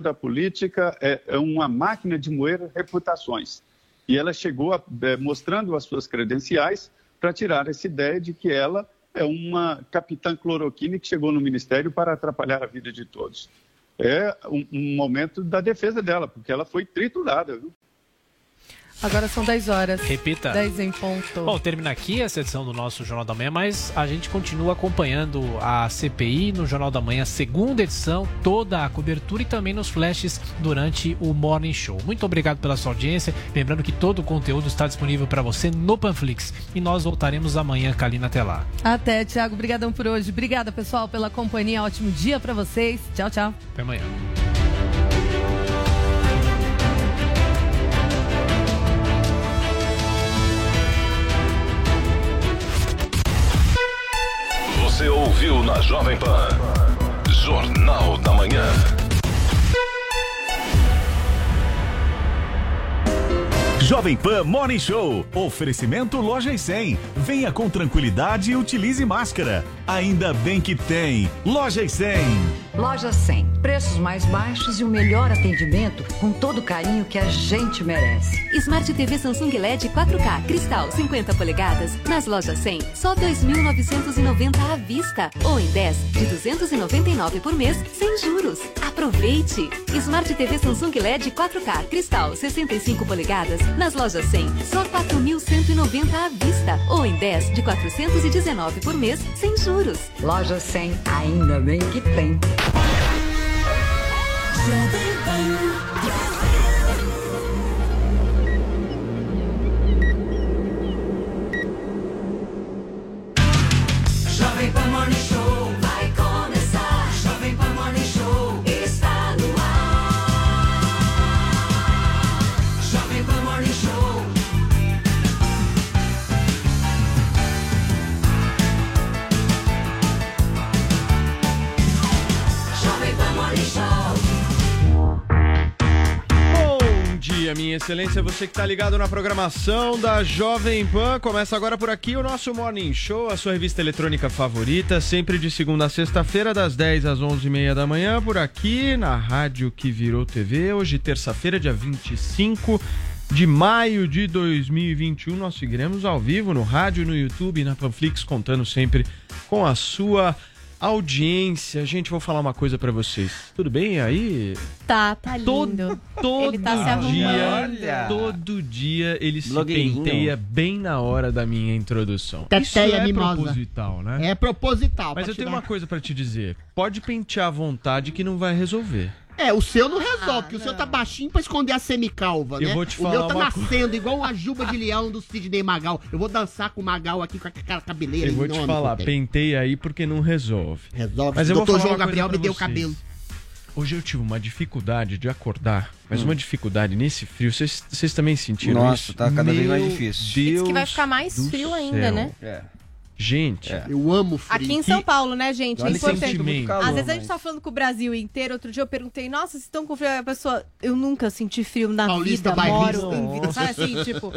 da política é, é, uma máquina de moer reputações. E ela chegou a, é, mostrando as suas credenciais para tirar essa ideia de que ela é uma capitã cloroquina que chegou no ministério para atrapalhar a vida de todos. É um, um momento da defesa dela, porque ela foi triturada. Viu? Agora são 10 horas. Repita. 10 em ponto. Bom, termina aqui essa edição do nosso Jornal da Manhã, mas a gente continua acompanhando a CPI no Jornal da Manhã, segunda edição, toda a cobertura e também nos flashes durante o Morning Show. Muito obrigado pela sua audiência. Lembrando que todo o conteúdo está disponível para você no Panflix. E nós voltaremos amanhã, Kalina, até lá. Até, Thiago. Obrigadão por hoje. Obrigada, pessoal, pela companhia. Ótimo dia para vocês. Tchau, tchau. Até amanhã. Você ouviu na Jovem Pan. Jornal da Manhã. Jovem Pan Morning Show. Oferecimento Loja e 100. Venha com tranquilidade e utilize máscara. Ainda bem que tem. Loja e 100. Loja 100. Preços mais baixos e o melhor atendimento com todo o carinho que a gente merece. Smart TV Samsung LED 4K Cristal 50 polegadas. Nas lojas 100, só 2.990 à vista. Ou em 10 de 299 por mês, sem juros. Aproveite! Smart TV Samsung LED 4K Cristal 65 polegadas. Nas lojas 100, só 4.190 à vista. Ou em 10 de 419 por mês, sem juros. Loja 100. Ainda bem que tem. Jovem Minha excelência, você que está ligado na programação da Jovem Pan. Começa agora por aqui o nosso Morning Show, a sua revista eletrônica favorita, sempre de segunda a sexta-feira, das 10 às 11h30 da manhã, por aqui na rádio que virou TV. Hoje, terça-feira, dia 25 de maio de 2021, nós seguiremos ao vivo no rádio, no YouTube na Panflix, contando sempre com a sua audiência. Gente, vou falar uma coisa pra vocês. Tudo bem aí? Tá, tá lindo. Todo, todo Ele tá se dia, todo dia ele se penteia bem na hora da minha introdução. Teteia Isso é mimosa. proposital, né? É proposital. Mas eu tenho tirar- uma coisa pra te dizer. Pode pentear à vontade que não vai resolver. É, o seu não resolve, porque o seu tá baixinho pra esconder a semicalva, Eu né? vou te o meu falar tá nascendo igual uma juba de leão do Sidney Magal. Eu vou dançar com o Magal aqui com aquela cabeleira Eu vou te falar, penteia aí porque não resolve. Resolve. Mas o eu vou doutor falar João Gabriel me deu o cabelo. Hoje eu tive uma dificuldade de acordar, mas Hum. uma dificuldade nesse frio. Vocês vocês também sentiram Nossa, isso? tá cada vez mais Meu difícil. Deus Diz que vai ficar mais frio ainda, céu. né? É. Gente, Eu amo frio. Aqui em São Paulo, né, gente? É Olha importante. calor, Às vezes a gente mas- tá falando com o Brasil inteiro. Outro dia eu perguntei, nossa, vocês estão com frio? A pessoa, eu nunca senti frio na Paulista vida, bairrista. moro. Sabe assim, tipo,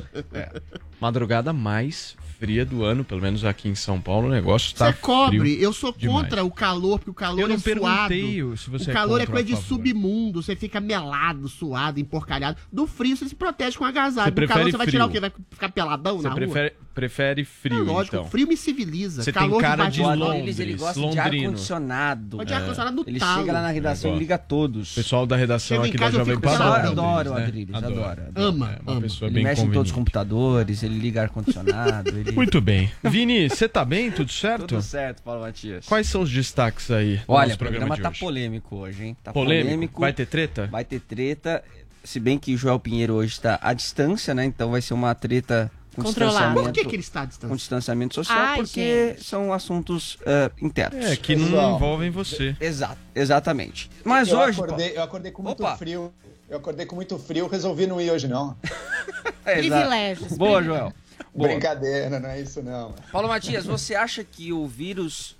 madrugada mais fria do ano, pelo menos aqui em São Paulo, o negócio tá Você cobre. frio. Eu sou demais. contra o calor, porque o calor Eu não é suado. se você o é calor é contra coisa de submundo. Você fica melado, suado, emporcalhado. Do frio você se protege com Você agasalho. Do prefere calor você vai tirar o quê? Vai ficar peladão Você na prefere, prefere rua? frio, é lógico, então. frio me civiliza. Você tem cara de O sol. Londres, ele gosta de londrino. ar-condicionado. Pode ar-condicionado no Ele talo. chega lá na redação e liga todos. O pessoal da redação Chega aqui da Jovem Pan adora o adora o né? Adriles, adora. Ama, É uma ama. pessoa Ele bem mexe em todos os conveniente. computadores, ele liga ar-condicionado. ele... Muito bem. Vini, você tá bem? Tudo certo? Tudo certo, Paulo Matias. Quais são os destaques aí Olha, o programa, programa de tá polêmico hoje, hein? Tá Polêmico? polêmico. Vai ter treta? Vai ter treta. Se bem que Joel Pinheiro hoje está à distância, né? Então vai ser uma treta com Controlado. Por que, que ele está à distância? Com distanciamento social, Ai, porque gente. são assuntos eh, internos. É, que não Pessoal. envolvem você. Exato, exatamente. Mas eu hoje. Acordei, eu acordei com muito Opa. frio. Eu acordei com muito frio, resolvi não ir hoje, não. Privilégios. Boa. Joel. Boa. Brincadeira, não é isso não. Paulo Matias, você acha que o vírus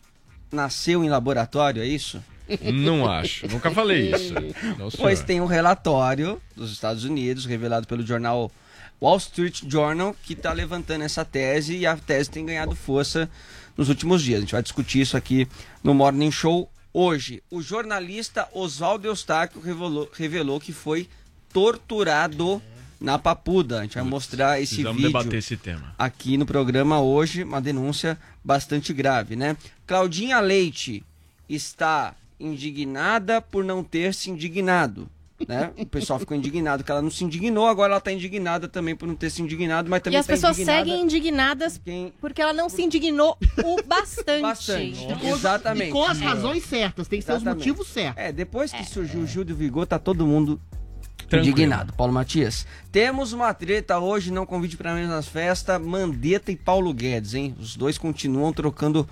nasceu em laboratório, é isso? Não acho. Nunca falei isso. Não, Pois tem um relatório dos Estados Unidos, revelado pelo jornal Wall Street Journal, que está levantando essa tese e a tese tem ganhado força nos últimos dias. A gente vai discutir isso aqui no Morning Show hoje. O jornalista Oswaldo Eustáquio revelou, revelou que foi torturado na Papuda. A gente vai mostrar esse Precisamos vídeo debater esse tema. aqui no programa hoje, uma denúncia bastante grave, né? Claudinha Leite está indignada por não ter se indignado. Né? O pessoal ficou indignado que ela não se indignou, agora ela está indignada também por não ter se indignado, mas E também as tá pessoas indignada seguem indignadas quem- porque ela não se indignou o bastante. Bastante. Então, Exatamente. E com as razões certas, tem seus Exatamente. motivos certos. É, depois que surgiu o Gil do Vigor, tá todo mundo Tranquilo. indignado. Paulo Matias. Temos uma treta hoje, não convide para menos nas festas, Mandetta e Paulo Guedes, hein? Os dois continuam trocando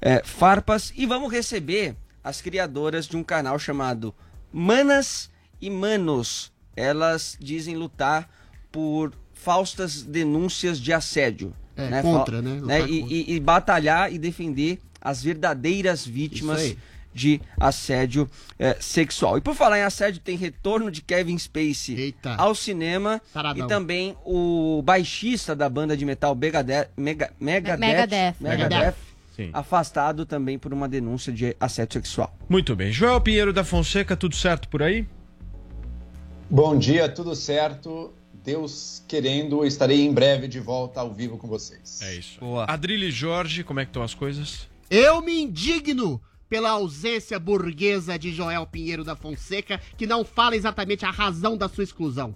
é, farpas e vamos receber as criadoras de um canal chamado Manas e Manos. Elas dizem lutar por falsas denúncias de assédio. É, contra, né? né? E, contra. e- e batalhar e defender as verdadeiras vítimas de assédio eh, sexual. E por falar em assédio, tem retorno de Kevin Spacey Eita. ao cinema Taradão. e também o baixista da banda de metal Megadeth, Mega, Megadeth, Megadeth. Megadeth, Sim. afastado também por uma denúncia de assédio sexual. Muito bem. Joel Pinheiro da Fonseca, tudo certo por aí? Bom dia, tudo certo. Deus querendo, estarei em breve de volta ao vivo com vocês. É isso. Boa. Adrilho e Jorge, como é que estão as coisas? Eu me indigno pela ausência burguesa de Joel Pinheiro da Fonseca, que não fala exatamente a razão da sua exclusão.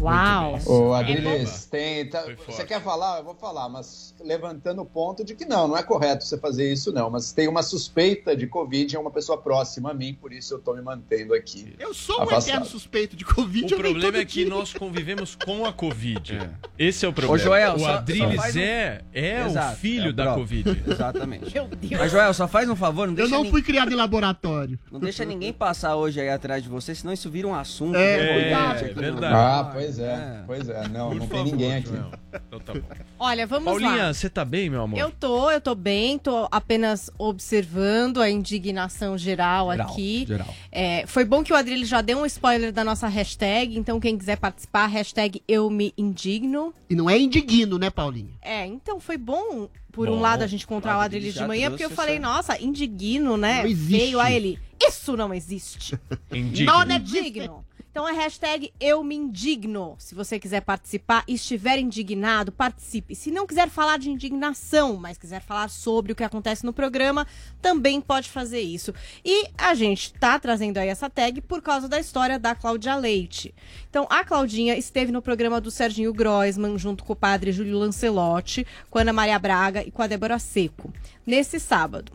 Uau. Ô, É Adriles, tem, tá- você quer falar? Eu vou falar, mas levantando o ponto de que não, não é correto você fazer isso, não. Mas tem uma suspeita de Covid em uma pessoa próxima a mim, por isso eu tô me mantendo aqui. Eu sou um Afastado. eterno suspeito de Covid. O eu problema é que dia. nós convivemos com a Covid. Esse é o problema. Joel, o Adriles um- é, é o Exato, filho é o da. Covid. Exatamente. Meu Deus. Mas Joel, só faz um favor, não Eu deixa, não nin- fui criado em laboratório. não deixa ninguém passar hoje aí atrás de você, senão isso vira um assunto. É, recorrente é aqui no- verdade. Ah, pois é, pois é. Não, Por não favor, tem ninguém aqui. Joel. Então tá bom. Olha, vamos lá. Paulinha, você tá bem, meu amor? Eu tô, eu tô bem, tô apenas observando a indignação geral, Geral, aqui. geral. É, foi bom que o Adrilho já deu um spoiler da nossa hashtag, então quem quiser participar, hashtag eu me indigno. E não é indigno, né, Paulinho? É, então foi bom, por um Bom, lado, a gente encontrar o Adrilho de manhã, porque eu falei, nossa, indigno, né? Não existe. Veio a ele. Isso não existe. Indigno. Não, né? Indigno. Então é hashtag eu me indigno. Se você quiser participar e estiver indignado, participe. Se não quiser falar de indignação, mas quiser falar sobre o que acontece no programa, também pode fazer isso. E a gente tá trazendo aí essa tag por causa da história da Cláudia Leite. Então a Claudinha esteve no programa do Serginho Groisman, junto com o padre Júlio Lancelotti, com a Ana Maria Braga e com a Débora Seco, nesse sábado.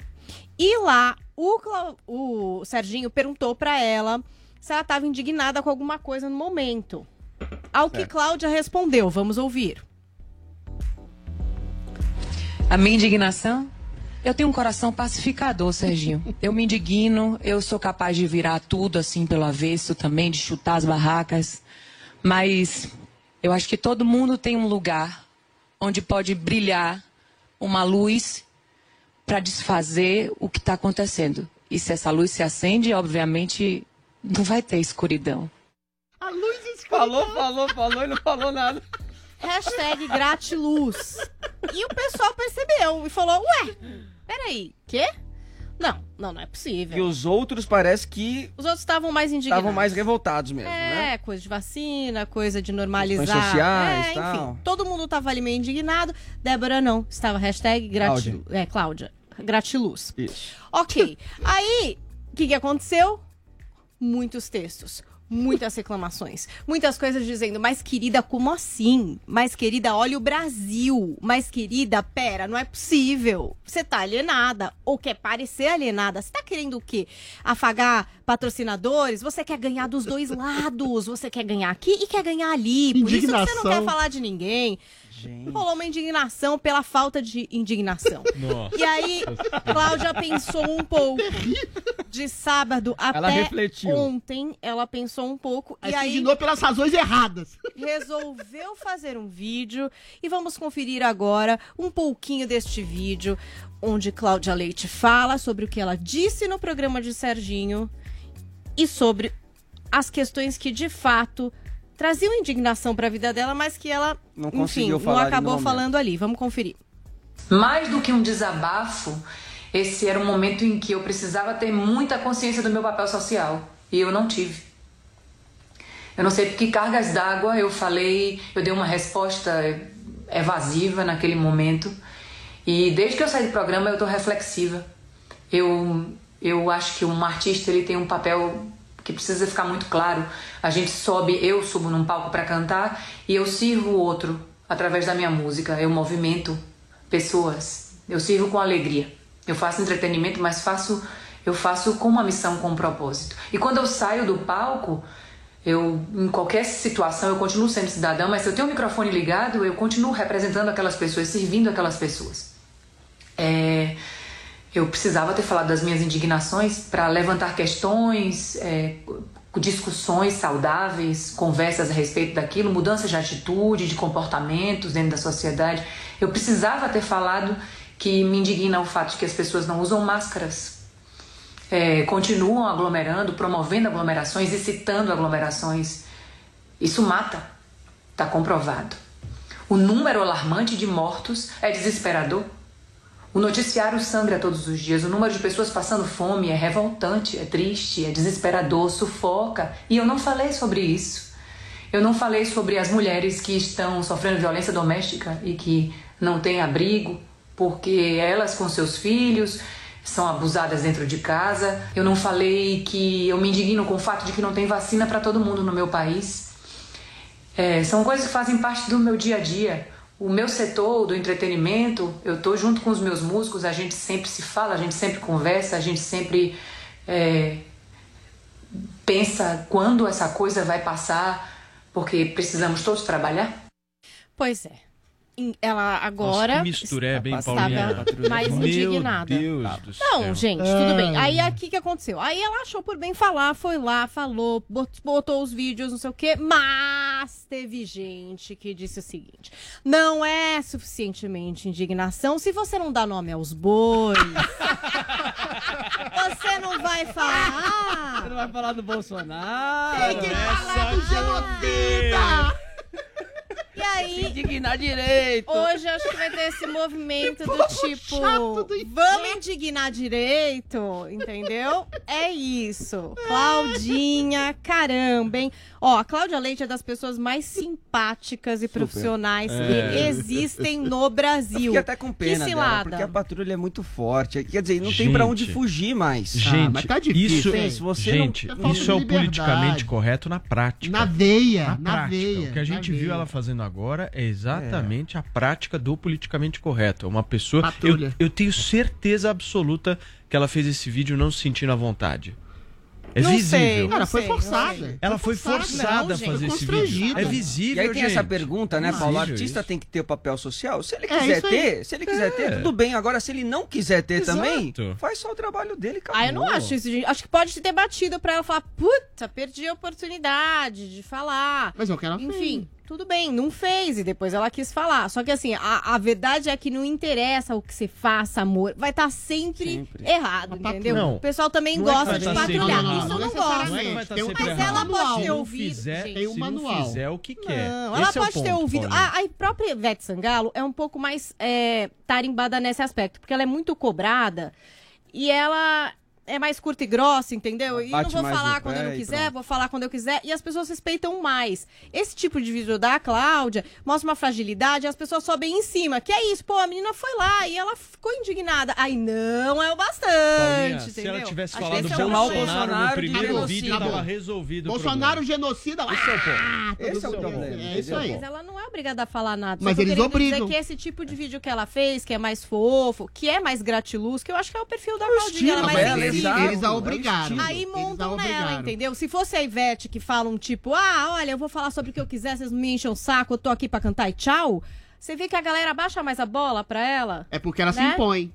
E lá, o, o Serginho perguntou pra ela se ela estava indignada com alguma coisa no momento. Ao que Cláudia respondeu, vamos ouvir. A minha indignação? Eu tenho um coração pacificador, Serginho. Eu me indigno, eu sou capaz de virar tudo assim pelo avesso também, de chutar as barracas. Mas eu acho que todo mundo tem um lugar onde pode brilhar uma luz para desfazer o que está acontecendo. E se essa luz se acende, obviamente não vai ter escuridão. A luz escura. Falou, falou, falou e não falou nada. Hashtag gratiluz. E o pessoal percebeu e falou, ué, peraí, quê? Não, não, não é E possível. os outros parece que Os outros estavam mais indignados. estavam mais revoltados mesmo, É, né? coisa de vacina, coisa de normalizar. Questões sociais, é, tal. enfim, todo mundo tava ali meio indignado. Débora não, estava hashtag gratiluz. É, Cláudia, gratiluz. Isso. Ok. Aí, o que, que aconteceu? Muitos textos. muitas reclamações. Muitas coisas dizendo, mas querida, como assim? Mas querida, olha o Brasil. Mas querida, pera, não é possível. Você tá alienada ou quer parecer alienada. Você tá querendo o quê? Afagar patrocinadores? Você quer ganhar dos dois lados. Você quer ganhar aqui e quer ganhar ali. Por isso que você não Indignação. quer falar de ninguém. Rolou uma indignação pela falta de indignação. Nossa. E aí, Cláudia pensou um pouco. De sábado Ela até refletiu. ontem, ela pensou um pouco. Aí e se aí indignou pelas razões erradas. resolveu fazer um vídeo. E vamos conferir agora um pouquinho deste vídeo, onde Cláudia Leite fala sobre o que ela disse no programa de Serginho e sobre as questões que de fato traziam indignação para a vida dela, mas que ela, Não enfim, conseguiu não acabou falando ali. Vamos conferir. Mais do que um desabafo, esse era um momento em que eu precisava ter muita consciência do meu papel social. E eu não tive. Eu não sei por que cargas d'água eu falei, eu dei uma resposta evasiva naquele momento. E desde que eu saí do programa eu tô reflexiva. Eu, eu acho que um artista ele tem um papel que precisa ficar muito claro. A gente sobe, eu subo num palco para cantar e eu sirvo o outro através da minha música. Eu movimento pessoas. Eu sirvo com alegria. Eu faço entretenimento, mas faço eu faço com uma missão, com um propósito. E quando eu saio do palco, eu em qualquer situação eu continuo sendo cidadã, mas se eu tenho o microfone ligado, eu continuo representando aquelas pessoas, servindo aquelas pessoas. É, eu precisava ter falado das minhas indignações para levantar questões, é, discussões saudáveis, conversas a respeito daquilo, mudanças de atitude, de comportamentos dentro da sociedade. Eu precisava ter falado que me indigna o fato de que as pessoas não usam máscaras, é, continuam aglomerando, promovendo aglomerações, incitando aglomerações. Isso mata, está comprovado. O número alarmante de mortos é desesperador. O noticiário sangra todos os dias. O número de pessoas passando fome é revoltante, é triste, é desesperador, sufoca. E eu não falei sobre isso. Eu não falei sobre as mulheres que estão sofrendo violência doméstica e que não têm abrigo porque elas com seus filhos são abusadas dentro de casa. Eu não falei que eu me indigno com o fato de que não tem vacina para todo mundo no meu país. É, são coisas que fazem parte do meu dia a dia. O meu setor do entretenimento, eu tô junto com os meus músicos, a gente sempre se fala, a gente sempre conversa, a gente sempre é, pensa quando essa coisa vai passar, porque precisamos todos trabalhar. Pois é. Ela agora. Nossa, hein, estava Paulinha? mais Meu indignada. Deus do Não, céu. gente, tudo bem. Aí aqui que aconteceu? Aí ela achou por bem falar, foi lá, falou, bot- botou os vídeos, não sei o quê, mas teve gente que disse o seguinte: não é suficientemente indignação se você não dá nome aos bois. você não vai falar. Você não vai falar do Bolsonaro. Tem que falar do genocida! E aí. Se indignar direito. Hoje acho que vai ter esse movimento do tipo, vamos indignar direito, entendeu? É isso. Claudinha, caramba, hein? Ó, a Cláudia Leite é das pessoas mais simpáticas e profissionais É. que existem no Brasil. fiquei até com pena que dela, porque a patrulha é muito forte. Quer dizer, não tem pra onde Gente. fugir mais. Gente, mas tá difícil, isso, hein? Se você gente, não- isso é o liberdade. politicamente correto na prática. Na veia, Na na, prática. veia. O que a gente na viu veia. ela fazendo agora é exatamente a prática do politicamente correto. É uma pessoa. Eu, Patrulha. eu tenho certeza absoluta que ela fez esse vídeo não se sentindo à vontade. É Não visível. sei, Cara, foi sei, não forçada. Ela foi forçada Não, a fazer Foi esse vídeo. É E visível, aí tem gente. essa pergunta, né, Visível Paulo? O artista isso. tem que ter o papel social. Se ele É, quiser aí. ter, se ele quiser ter, tudo bem. Agora, se ele não quiser ter também, Exato. faz só o trabalho dele, acabou. Ah, eu não acho isso, gente. Acho que pode ter batido pra ela falar, puta, perdi a oportunidade de falar. Mas é o que ela Enfim, tudo bem, não fez e depois ela quis falar. Só que assim, a, a verdade é que não interessa o que você faça, amor. Vai estar sempre, Sempre. errado, Uma entendeu? Não. O pessoal também Não é gosta vai de tá patrulhar. Isso eu não gosto. Não é tá um- sempre Mas errado. ela pode Se ter não ouvido, fizer. Tem um se manual. não fizer o que quer. Não, ela Esse é pode ter ponto, ouvido. Paulinho. A, a própria Ivete Sangalo é um pouco mais é, tarimbada nesse aspecto, porque ela é muito cobrada e ela é mais curta e grossa, entendeu? E não vou falar quando eu não quiser, vou falar quando eu quiser. E as pessoas respeitam mais. Esse tipo de vídeo da Cláudia mostra uma fragilidade e as pessoas sobem em cima. Que é isso, pô, a menina foi lá e ela ficou indignada. Aí não é o bastante, Paulinha, se entendeu? ela tivesse falado é o Bolsonaro, problema. no primeiro genocida. vídeo tava resolvido Bolsonaro genocida. Esse é o ponto. Ah, Esse é o problema. É isso aí. Mas ela não é obrigada a falar nada. Mas eles obrigam. dizer que esse tipo de vídeo que ela fez, que é mais fofo, que é mais gratiluz, que eu acho que é o perfil da Claudinha. Ela é mais exato. Eles a é obrigaram. Aí montam nela, obrigaram. entendeu? Se fosse a Ivete que fala um tipo, ah, olha, eu vou falar sobre o que eu quiser, vocês não me enchem o saco, eu tô aqui pra cantar e tchau. Você vê que a galera baixa mais a bola pra ela. É porque ela se Né? impõe.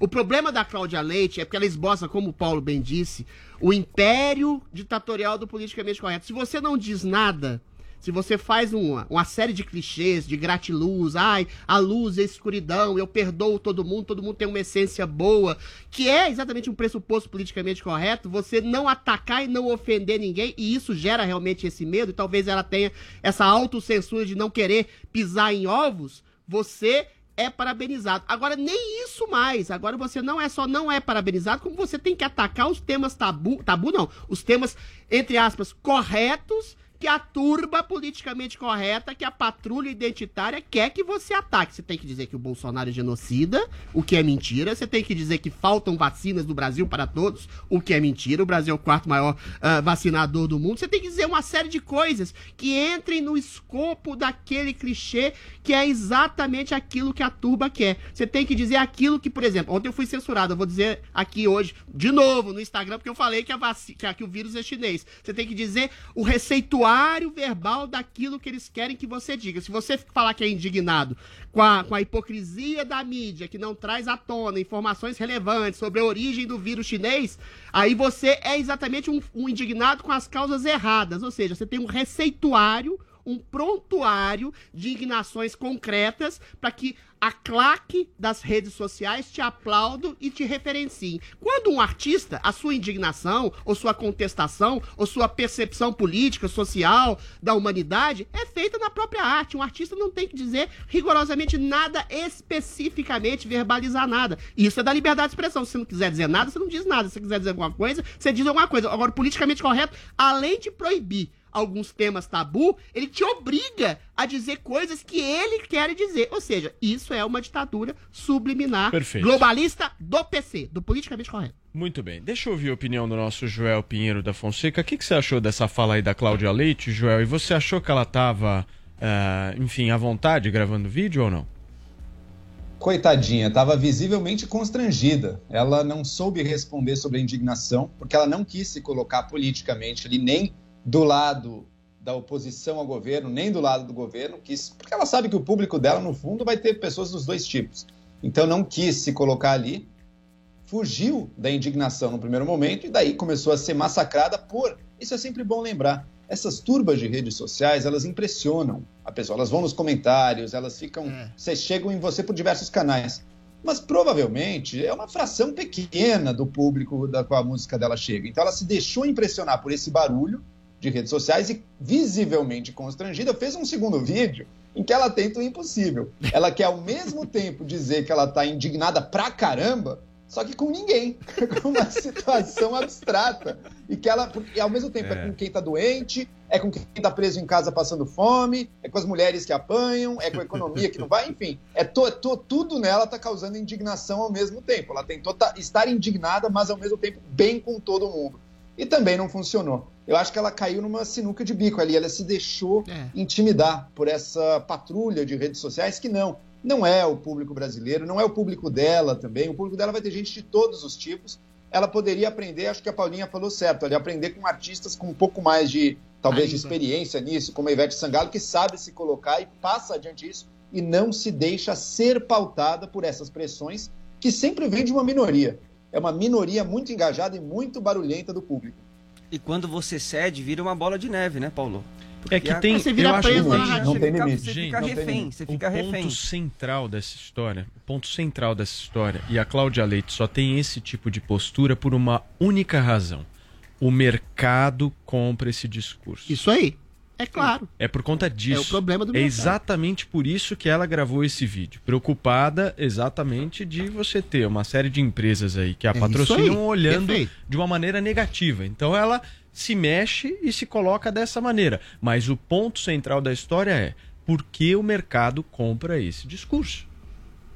O problema da Cláudia Leite é porque ela esboça, como o Paulo bem disse, o império ditatorial do politicamente correto. Se você não diz nada, se você faz uma, uma série de clichês, de gratiluz, ai, a luz a escuridão, eu perdoo todo mundo, todo mundo tem uma essência boa, que é exatamente um pressuposto politicamente correto, você não atacar e não ofender ninguém, e isso gera realmente esse medo, e talvez ela tenha essa autocensura de não querer pisar em ovos, você é parabenizado. Agora, nem isso mais. Agora você não é só não é parabenizado, como você tem que atacar os temas tabu, tabu não, os temas, entre aspas, corretos que a turba politicamente correta, que a patrulha identitária quer que você ataque. Você tem que dizer que o Bolsonaro é genocida, o que é mentira. Você tem que dizer que faltam vacinas do Brasil para todos, o que é mentira. O Brasil é o quarto maior ah, vacinador do mundo. Você tem que dizer uma série de coisas que entrem no escopo daquele clichê que é exatamente aquilo que a turba quer. Você tem que dizer aquilo que, por exemplo, ontem eu fui censurado, eu vou dizer aqui hoje, de novo, no Instagram, porque eu falei que, a vaci que, que o vírus é chinês. Você tem que dizer o receituário verbal daquilo que eles querem que você diga. Se você falar que é indignado com a, com a hipocrisia da mídia, que não traz à tona informações relevantes sobre a origem do vírus chinês, aí você é exatamente um, um indignado com as causas erradas. Ou seja, você tem um receituário um prontuário de indignações concretas para que a claque das redes sociais te aplaudam e te referenciem. Quando um artista, a sua indignação, ou sua contestação, ou sua percepção política, social da humanidade é feita na própria arte. Um artista não tem que dizer rigorosamente nada especificamente, verbalizar nada. Isso é da liberdade de expressão. Se não quiser dizer nada, você não diz nada. Se quiser dizer alguma coisa, você diz alguma coisa. Agora, politicamente correto, além de proibir alguns temas tabu, ele te obriga a dizer coisas que ele quer dizer. Ou seja, isso é uma ditadura subliminar, Perfeito. globalista do PC, do politicamente correto. Muito bem. Deixa eu ouvir a opinião do nosso Joel Pinheiro da Fonseca. O que, que você achou dessa fala aí da Cláudia Leite, Joel? E você achou que ela estava, enfim, à vontade gravando vídeo ou não? Coitadinha, estava visivelmente constrangida. Ela não soube responder sobre a indignação, porque ela não quis se colocar politicamente ali, nem do lado da oposição ao governo, nem do lado do governo, quis, porque ela sabe que o público dela, no fundo, vai ter pessoas dos dois tipos. Então não quis se colocar ali, fugiu da indignação no primeiro momento e daí começou a ser massacrada por. Isso é sempre bom lembrar. Essas turbas de redes sociais, elas impressionam a pessoa. Elas vão nos comentários, elas ficam. Vocês chegam em você por diversos canais. Mas provavelmente é uma fração pequena do público da qual a música dela chega. Então ela se deixou impressionar por esse barulho de redes sociais e, visivelmente constrangida, fez um segundo vídeo em que ela tenta o impossível. Ela quer ao mesmo tempo dizer que ela tá indignada pra caramba, só que com ninguém, com uma situação abstrata. E que ela, e ao mesmo tempo, é. É. com quem tá doente, é com quem tá preso em casa passando fome, é com as mulheres que apanham, é com a economia que não vai, enfim. É to, to- tudo nela tá causando indignação ao mesmo tempo. Ela tentou ta- estar indignada, mas ao mesmo tempo bem com todo mundo. E também não funcionou. Eu acho que ela caiu numa sinuca de bico ali, ela se deixou É. intimidar por essa patrulha de redes sociais que não, não é o público brasileiro, não é o público dela também. O público dela vai ter gente de todos os tipos. Ela poderia aprender, acho que a Paulinha falou certo, ali, aprender com artistas com um pouco mais de, talvez, de Ainda. experiência nisso, como a Ivete Sangalo, que sabe se colocar e passa adiante isso e não se deixa ser pautada por essas pressões que sempre vem de uma minoria. É uma minoria muito engajada e muito barulhenta do público. E quando você cede, vira uma bola de neve, né, Paulo? É que a- tem. Você vira eu acho preso que né? não você tem fica, limite. você Gente, fica tem refém, você o fica ponto refém. central dessa história, o ponto central dessa história, e a Cláudia Leite só tem esse tipo de postura por uma única razão. O mercado compra esse discurso. Isso aí. É claro. É por conta disso. É o problema do É mercado. exatamente por isso que ela gravou esse vídeo. Preocupada exatamente de você ter uma série de empresas aí que a É patrocinam olhando Perfeito. de uma maneira negativa. Então ela se mexe e se coloca dessa maneira. Mas o ponto central da história é por que o mercado compra esse discurso?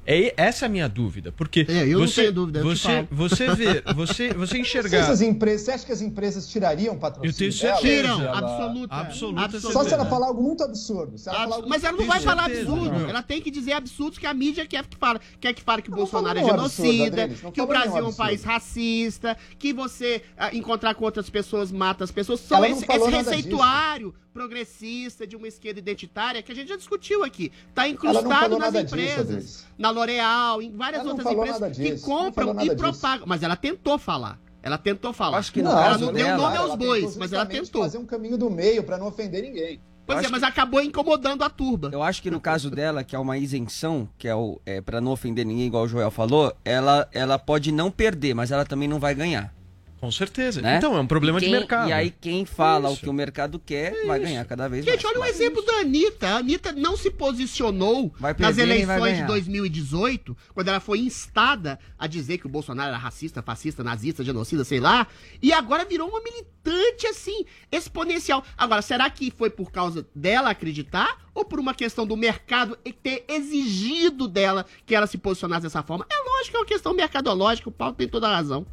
É, essa é a minha dúvida. Porque É, eu não você, tenho dúvida, você, você vê, você, você Não enxergar. as empresas, você acha que as empresas tirariam patrocínio? Eu tenho certeza. Tiram, Ela- absoluta. Absoluta absoluta. Só se ela falar algo muito absurdo. Se ela falar Abs- algo Mas ela não vai falar certeza, absurdo. não. Ela tem que dizer absurdos que a mídia quer que fala. Quer que fale que não Bolsonaro é absurdo, genocida, não que o Brasil é um absurdo. país racista, que você ah, encontrar com outras pessoas mata as pessoas. Não esse, esse receituário progressista de uma esquerda identitária que a gente já discutiu aqui. Está não incrustado nas disso, empresas. Adriles. na L'Oréal, em várias Ela não outras empresas que disso, não compram e nada disso. propagam. Mas ela tentou falar. Ela tentou falar. Acho que no ela não deu nome aos ela bois, tentou mas ela tentou. fazer um caminho do meio para não ofender ninguém. Pois é, mas acabou incomodando a turba. Eu acho que no caso dela, que é uma isenção, que é, o, é para não ofender ninguém, igual o Joel falou, ela, ela pode não perder, mas ela também não vai ganhar. Com certeza. Né? Então, é um problema Quem- de mercado. E aí quem fala Isso. o que o mercado quer vai ganhar cada vez mais. Gente, olha o exemplo da Anitta. A Anitta não se posicionou nas perder vai eleições de ganhar. 2018, quando ela foi instada a dizer que o Bolsonaro era racista, fascista, nazista, genocida, sei lá, e agora virou uma militante, assim, exponencial. Agora, será que foi por causa dela acreditar ou por uma questão do mercado ter exigido dela que ela se posicionasse dessa forma? É lógico que é uma questão mercadológica, o Paulo tem toda a razão.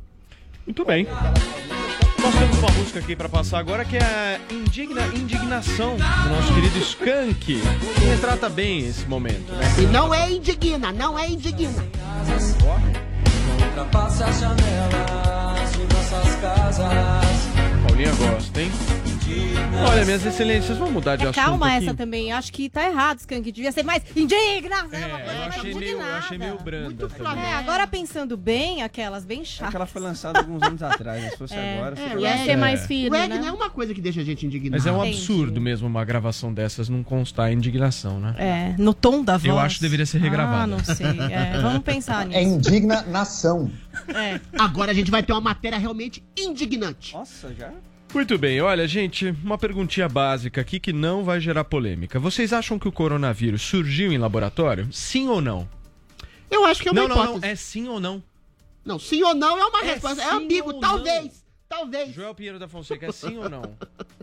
Muito bem. Nós temos uma música aqui pra passar agora que é a Indigna Indignação do nosso querido Skank, que retrata bem esse momento, né? E não é indigna, não é indigna. Olha, minhas excelências, vamos mudar de É, assunto calma aqui. essa também. Acho que tá errado, Skank. Devia ser mais indigna. É, eu achei meio, eu achei meio branda. É, agora pensando bem, aquelas bem chatas. É que ela foi lançada alguns anos atrás, mas se fosse É, agora... É, seria- Ia ser mais firme, o reggae né? não é uma coisa que deixa a gente indignado. Mas é um Entendi. absurdo mesmo uma gravação dessas não constar em indignação, né? É, no tom da voz. Eu acho que deveria ser regravada. Ah, não sei. É, vamos pensar É nisso. indigna nação. É. Agora a gente vai ter uma matéria realmente indignante. Nossa, já? Muito bem, olha, gente, uma perguntinha básica aqui que não vai gerar polêmica. Vocês acham que o coronavírus surgiu em laboratório? Sim ou não? Eu acho que é uma não, não, hipótese. não, é sim ou não? Não, sim ou não é uma É resposta. É ambíguo, talvez. Talvez. Joel Pinheiro da Fonseca, é sim ou não?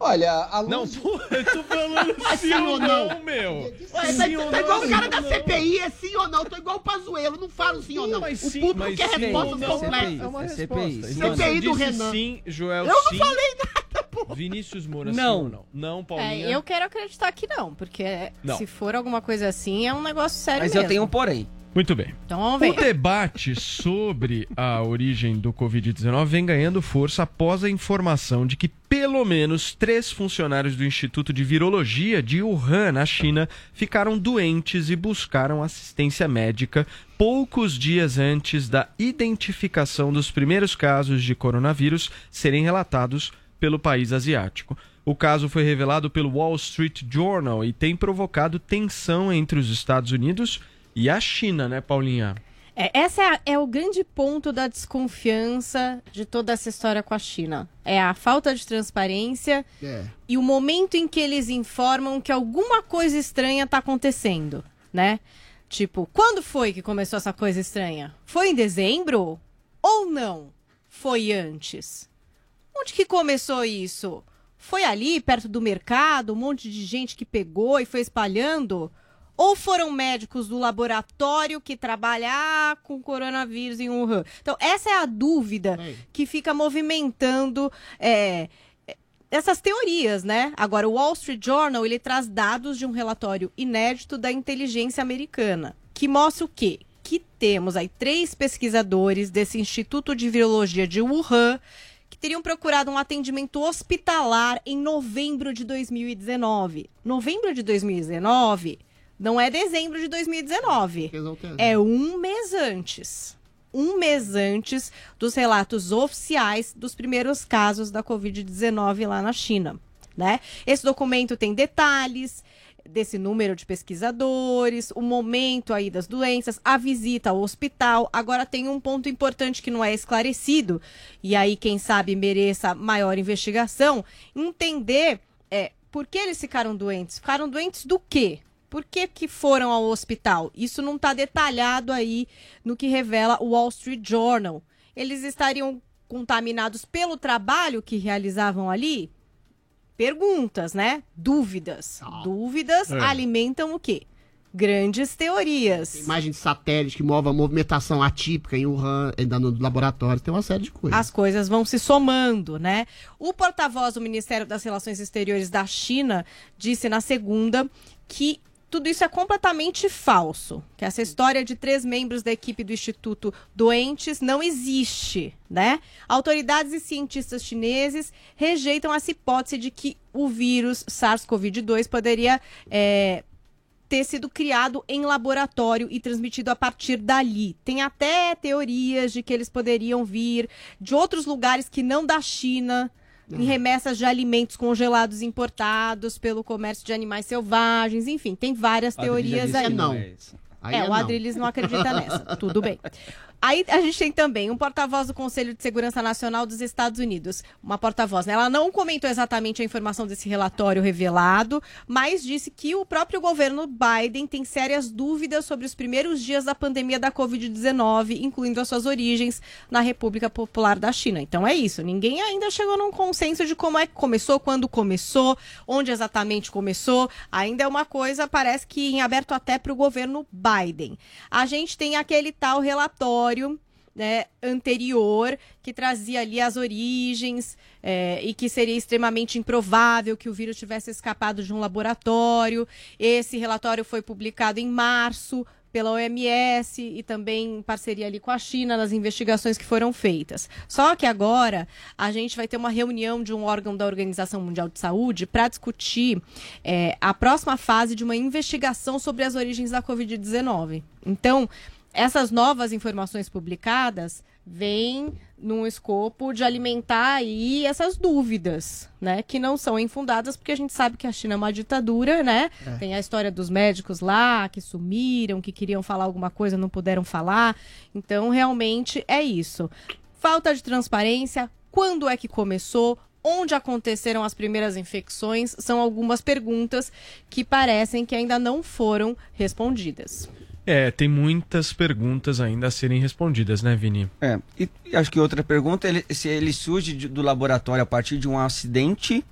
Olha, a luz... Não, pô, eu tô falando É sim ou não, meu. Ué, Sim tá, ou tá igual não? o cara da CPI, é sim ou não? Tô igual o Pazuelo, não falo sim ou não. mas o sim, público mas quer sim respostas ou não? completas. É uma CPI. resposta. sim não? CPI do Renan. sim, Joel, Eu não sim. falei nada, pô. Vinícius Moura, Não. sim ou não? Não, Paulinha. É, eu quero acreditar que não, porque Não. se for alguma coisa assim, é um negócio sério Mas mesmo. eu tenho um porém. Muito bem. Então vamos O ver. debate sobre a origem do Covid-19 vem ganhando força após a informação de que pelo menos três funcionários do Instituto de Virologia de Wuhan, na China, ficaram doentes e buscaram assistência médica poucos dias antes da identificação dos primeiros casos de coronavírus serem relatados pelo país asiático. O caso foi revelado pelo Wall Street Journal e tem provocado tensão entre os Estados Unidos e a China, né, Paulinha? É, essa é, é o grande ponto da desconfiança de toda essa história com a China. É a falta de transparência É. e o momento em que eles informam que alguma coisa estranha está acontecendo, né? Tipo, quando foi que começou essa coisa estranha? Foi em dezembro? Ou não? Foi antes? Onde que começou isso? Foi ali, perto do mercado, um monte de gente que pegou e foi espalhando? Ou foram médicos do laboratório que trabalham com coronavírus em Wuhan? Então, essa é a dúvida Ei. que fica movimentando é, essas teorias, né? Agora, o Wall Street Journal, ele traz dados de um relatório inédito da inteligência americana, que mostra o quê? Que temos aí três pesquisadores desse Instituto de Virologia de Wuhan que teriam procurado um atendimento hospitalar em novembro de 2019. Novembro de 2019 não é dezembro de 2019. Exaltando. É um mês antes. Um mês antes dos relatos oficiais dos primeiros casos da Covid-19 lá na China. Né? Esse documento tem detalhes desse número de pesquisadores, o momento aí das doenças, a visita ao hospital. Agora tem um ponto importante que não é esclarecido, e aí, quem sabe, mereça maior investigação, entender é por que eles ficaram doentes? Ficaram doentes do quê? Por que, que foram ao hospital? Isso não está detalhado aí no que revela o Wall Street Journal. Eles estariam contaminados pelo trabalho que realizavam ali? Perguntas, né? Dúvidas. Dúvidas É. alimentam o quê? Grandes teorias. Imagem de satélite que move a movimentação atípica em Wuhan, ainda no laboratório, tem uma série de coisas. As coisas vão se somando, né? O porta-voz do Ministério das Relações Exteriores da China disse na segunda que tudo isso é completamente falso, que essa história de três membros da equipe do Instituto doentes não existe, né? Autoridades e cientistas chineses rejeitam essa hipótese de que o vírus SARS-CoV-2 poderia é, ter sido criado em laboratório e transmitido a partir dali. Tem até teorias de que eles poderiam vir de outros lugares que não da China, em remessas de alimentos congelados importados pelo comércio de animais selvagens, enfim, tem várias teorias aí. não. É, o Adriles não acredita nessa. Tudo bem. Aí a gente tem também um porta-voz do Conselho de Segurança Nacional dos Estados Unidos. Uma porta-voz, né? Ela não comentou exatamente a informação desse relatório revelado, mas disse que o próprio governo Biden tem sérias dúvidas sobre os primeiros dias da pandemia da Covid-19, incluindo as suas origens na República Popular da China. Então é isso. Ninguém ainda chegou num consenso de como é que começou, quando começou, onde exatamente começou. Ainda é uma coisa, parece que em aberto até para o governo Biden. A gente tem aquele tal relatório né, anterior que trazia ali as origens é, e que seria extremamente improvável que o vírus tivesse escapado de um laboratório. Esse relatório foi publicado em março pela OMS e também em parceria ali com a China nas investigações que foram feitas. Só que agora a gente vai ter uma reunião de um órgão da Organização Mundial de Saúde para discutir é, a próxima fase de uma investigação sobre as origens da Covid-19. Então, essas novas informações publicadas vêm num escopo de alimentar aí essas dúvidas, né? Que não são infundadas, porque a gente sabe que a China é uma ditadura, né? É. Tem a história dos médicos lá que sumiram, que queriam falar alguma coisa, não puderam falar. Então, realmente é isso. Falta de transparência, quando é que começou? Onde aconteceram as primeiras infecções? São algumas perguntas que parecem que ainda não foram respondidas. É, tem muitas perguntas ainda a serem respondidas, né, Vini? É, e, e acho que outra pergunta é se ele surge de- do laboratório a partir de um acidente,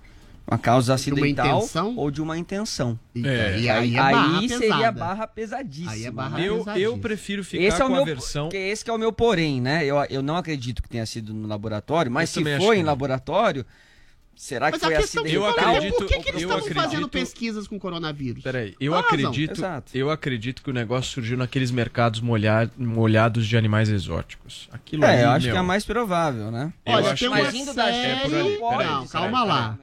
uma causa De uma acidental ou de uma intenção. É. E aí é barra seria pesada. barra pesadíssima. Aí é barra Eu, pesadíssima. eu prefiro ficar Esse é o com meu, a versão. que esse que é o meu porém, né? Eu, eu não acredito que tenha sido no laboratório, mas Eu se foi que em não. laboratório, será Mas que a foi questão acidental? que eu falei, por que, eu que eles acredito- estavam fazendo pesquisas com coronavírus? Peraí, eu Qual a acredito, Exato. eu acredito que o negócio surgiu naqueles mercados molha- molhados de animais exóticos. Aquilo É, ali, eu acho meu, que é a mais provável, né? Eu Olha, acho tem que uma Mas indo da série... É por ali, Não, peraí, calma peraí. lá.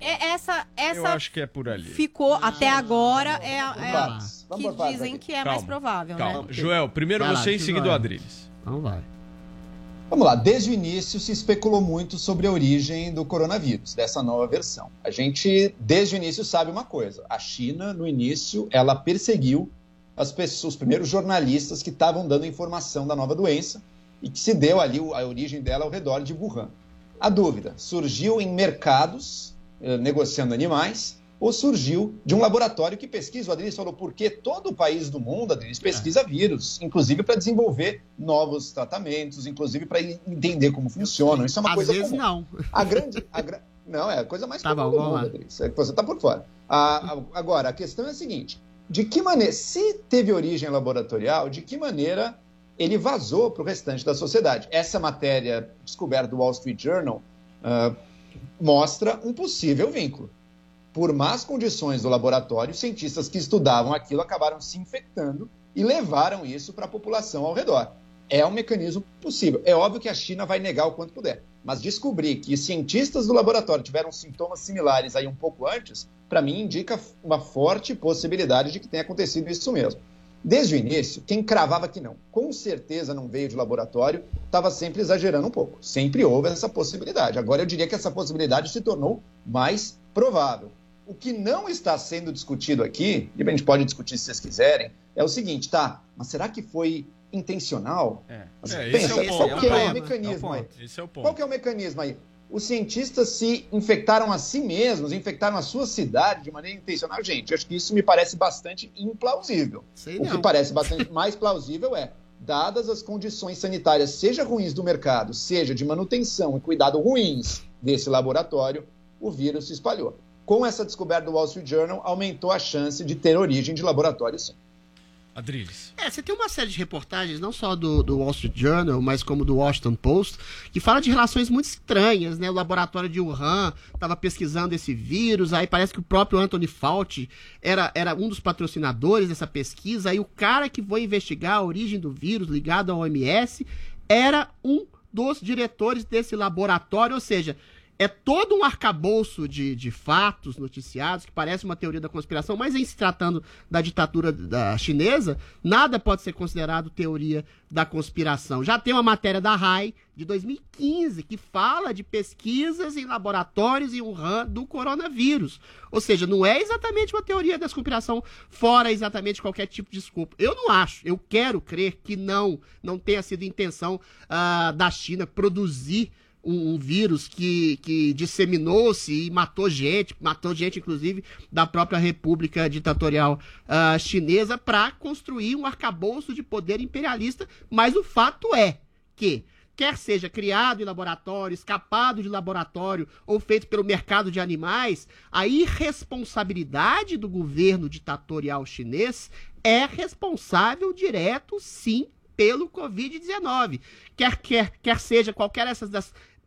É, essa Eu essa acho que é por ali. ficou até agora é, a- é a que dizem aqui. que é Calma, mais provável, Calma. né? Joel, primeiro Vai lá, você em deixa seguida o. Adriles. Então vai. Vamos lá, desde o início se especulou muito sobre a origem do coronavírus, dessa nova versão. A gente, desde o início, sabe uma coisa: a China, no início, ela perseguiu as pessoas, os primeiros jornalistas que estavam dando informação da nova doença e que se deu ali a origem dela ao redor de Wuhan. A dúvida: surgiu em mercados, eh, negociando animais, ou surgiu de um laboratório que pesquisa? O Adriles falou, porque todo o país do mundo, Adriles, pesquisa vírus, inclusive para desenvolver novos tratamentos, inclusive para entender como funcionam. Isso é uma Às coisa vezes comum. não. A grande. a gra- Não, é a coisa mais Tá comum bom, do mundo, lá. Adriles. É Você está por fora. A- a- agora, a questão é a seguinte: de que maneira, se teve origem laboratorial, de que maneira ele vazou para o restante da sociedade? Essa matéria descoberta do Wall Street Journal ah, mostra um possível vínculo. Por más condições do laboratório, cientistas que estudavam aquilo acabaram se infectando e levaram isso para a população ao redor. É um mecanismo possível. É óbvio que a China vai negar o quanto puder, mas descobrir que cientistas do laboratório tiveram sintomas similares aí um pouco antes, para mim indica uma forte possibilidade de que tenha acontecido isso mesmo. Desde o início, quem cravava que não, com certeza não veio de laboratório, estava sempre exagerando um pouco. Sempre houve essa possibilidade. Agora eu diria que essa possibilidade se tornou mais provável. O que não está sendo discutido aqui, e a gente pode discutir se vocês quiserem, é o seguinte, tá? Mas será que foi intencional? É, pensa, é o qual ponto. que é, É o mecanismo É o aí? é o ponto. Qual que é o mecanismo aí? os cientistas se infectaram a si mesmos, infectaram a sua cidade de maneira intencional. Gente, acho que isso me parece bastante implausível. Sei o não. que parece bastante mais plausível é, dadas as condições sanitárias, seja ruins do mercado, seja de manutenção e cuidado ruins desse laboratório, o vírus se espalhou. Com essa descoberta do Wall Street Journal, aumentou a chance de ter origem de laboratório, sim. Adriles. É, você tem uma série de reportagens, não só do, do Wall Street Journal, mas como do Washington Post, que fala de relações muito estranhas, né? O laboratório de Wuhan estava pesquisando esse vírus, aí parece que o próprio Anthony Fauci era, era um dos patrocinadores dessa pesquisa, aí o cara que foi investigar a origem do vírus ligado ao OMS era um dos diretores desse laboratório, ou seja, é todo um arcabouço de, de fatos noticiados que parece uma teoria da conspiração, mas em se tratando da ditadura da chinesa, nada pode ser considerado teoria da conspiração. Já tem uma matéria da RAI de 2015 que fala de pesquisas em laboratórios em Wuhan do coronavírus. Ou seja, não é exatamente uma teoria da conspiração fora exatamente qualquer tipo de desculpa. Eu não acho, eu quero crer que não, não tenha sido intenção ah, da China produzir um, um vírus que, que disseminou-se e matou gente, matou gente, inclusive, da própria República Ditatorial ah, Chinesa, para construir um arcabouço de poder imperialista. Mas o fato é que, quer seja criado em laboratório, escapado de laboratório ou feito pelo mercado de animais, a irresponsabilidade do governo ditatorial chinês é responsável direto, sim, pelo Covid-19. Quer, quer, quer seja qualquer dessas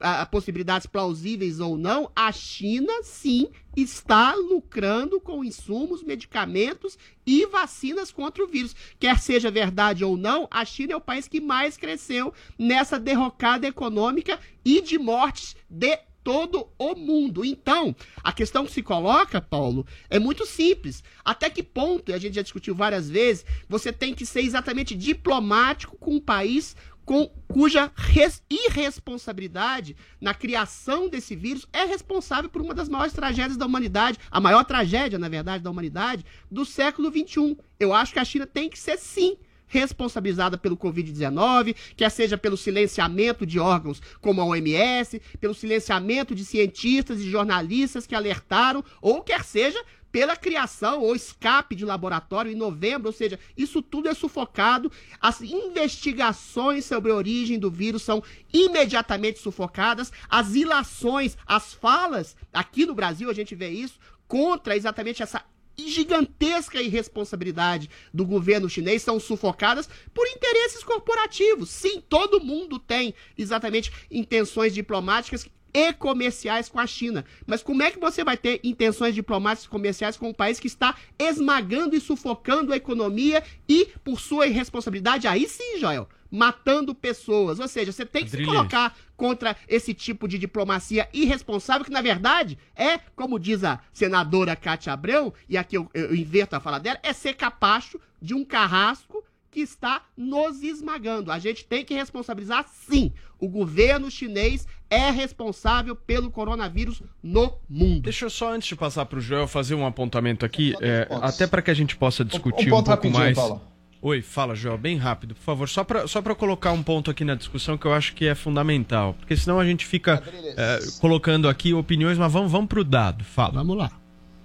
ah, possibilidades plausíveis ou não, a China sim está lucrando com insumos, medicamentos e vacinas contra o vírus. Quer seja verdade ou não, a China é o país que mais cresceu nessa derrocada econômica e de mortes de todo o mundo. Então, a questão que se coloca, Paulo, é muito simples. Até que ponto, e a gente já discutiu várias vezes, você tem que ser exatamente diplomático com um país com, cuja res- irresponsabilidade na criação desse vírus é responsável por uma das maiores tragédias da humanidade, a maior tragédia, na verdade, da humanidade do século XXI. Eu acho que a China tem que ser, sim, responsabilizada pelo Covid-19, quer seja pelo silenciamento de órgãos como a OMS, pelo silenciamento de cientistas e jornalistas que alertaram, ou quer seja pela criação ou escape de laboratório em novembro, ou seja, isso tudo é sufocado. As investigações sobre a origem do vírus são imediatamente sufocadas. As ilações, as falas, aqui no Brasil a gente vê isso, contra exatamente essa gigantesca irresponsabilidade do governo chinês são sufocadas por interesses corporativos. Sim, todo mundo tem exatamente intenções diplomáticas e comerciais com a China. Mas como é que você vai ter intenções diplomáticas e comerciais com um país que está esmagando e sufocando a economia e, por sua irresponsabilidade, aí sim, Joel, matando pessoas. Ou seja, você tem que se colocar contra esse tipo de diplomacia irresponsável, que na verdade é, como diz a senadora Cátia Abrão, e aqui eu, eu inverto a fala dela, é ser capacho de um carrasco que está nos esmagando. A gente tem que responsabilizar, sim. O governo chinês é responsável pelo coronavírus no mundo. Deixa eu só, antes de passar pro Joel, fazer um apontamento aqui, é, até para que a gente possa discutir um, ponto pouco rapidinho, mais. Paulo. Oi, fala, Joel, bem rápido, por favor. Só para só pra colocar um ponto aqui na discussão que eu acho que é fundamental. Porque senão a gente fica é, colocando aqui opiniões, mas vamos, vamos pro dado. Fala. Vamos lá.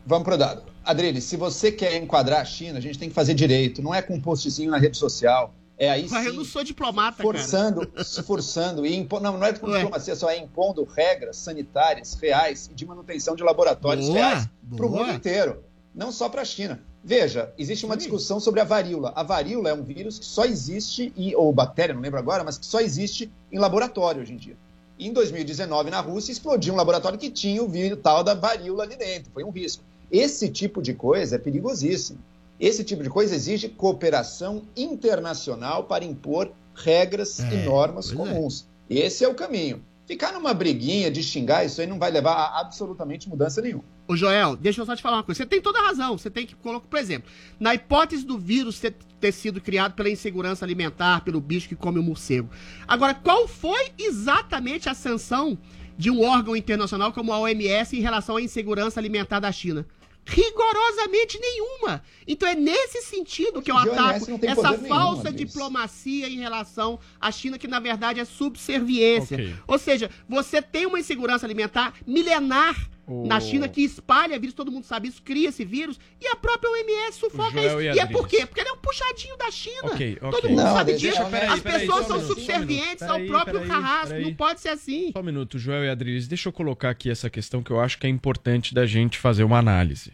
Vamos pro dado. Adriles, se você quer enquadrar a China, a gente tem que fazer direito. Não é com um postzinho na rede social. É aí Mas eu sim, não sou diplomata, forçando, se forçando e impo... não, não é com diplomacia, só é impondo regras sanitárias reais e de manutenção de laboratórios Boa, reais para o mundo inteiro, não só para a China. Veja, existe uma discussão sobre a varíola. A varíola é um vírus que só existe, e, ou bactéria, não lembro agora, mas que só existe em laboratório hoje em dia. E em 2019, na Rússia, explodiu um laboratório que tinha o vírus tal da varíola ali dentro. Foi um risco. Esse tipo de coisa é perigosíssimo. Esse tipo de coisa exige cooperação internacional para impor regras É, e normas é. comuns. Esse é o caminho. Ficar numa briguinha de xingar, isso aí não vai levar a absolutamente mudança nenhuma. Ô Joel, deixa eu só te falar uma coisa. Você tem toda a razão. Você tem que colocar, por exemplo, na hipótese do vírus ter, ter sido criado pela insegurança alimentar, pelo bicho que come o morcego. Agora, qual foi exatamente a sanção de um órgão internacional como a OMS em relação à insegurança alimentar da China? Rigorosamente nenhuma. Então é nesse sentido que eu ataco essa falsa diplomacia em relação à China, que na verdade é subserviência. Ok. Ou seja, você tem uma insegurança alimentar milenar na O- China que espalha vírus, todo mundo sabe isso, cria esse vírus, e a própria OMS sufoca isso. e E, é por quê? Porque ele é um puxadinho da China. Ok, ok. Todo mundo Não, sabe disso. peraí, As peraí, pessoas são um subservientes um ao próprio Peraí, carrasco. peraí. Não pode ser assim. Só um minuto, Joel e Adriles. Deixa eu colocar aqui essa questão que eu acho que é importante da gente fazer uma análise.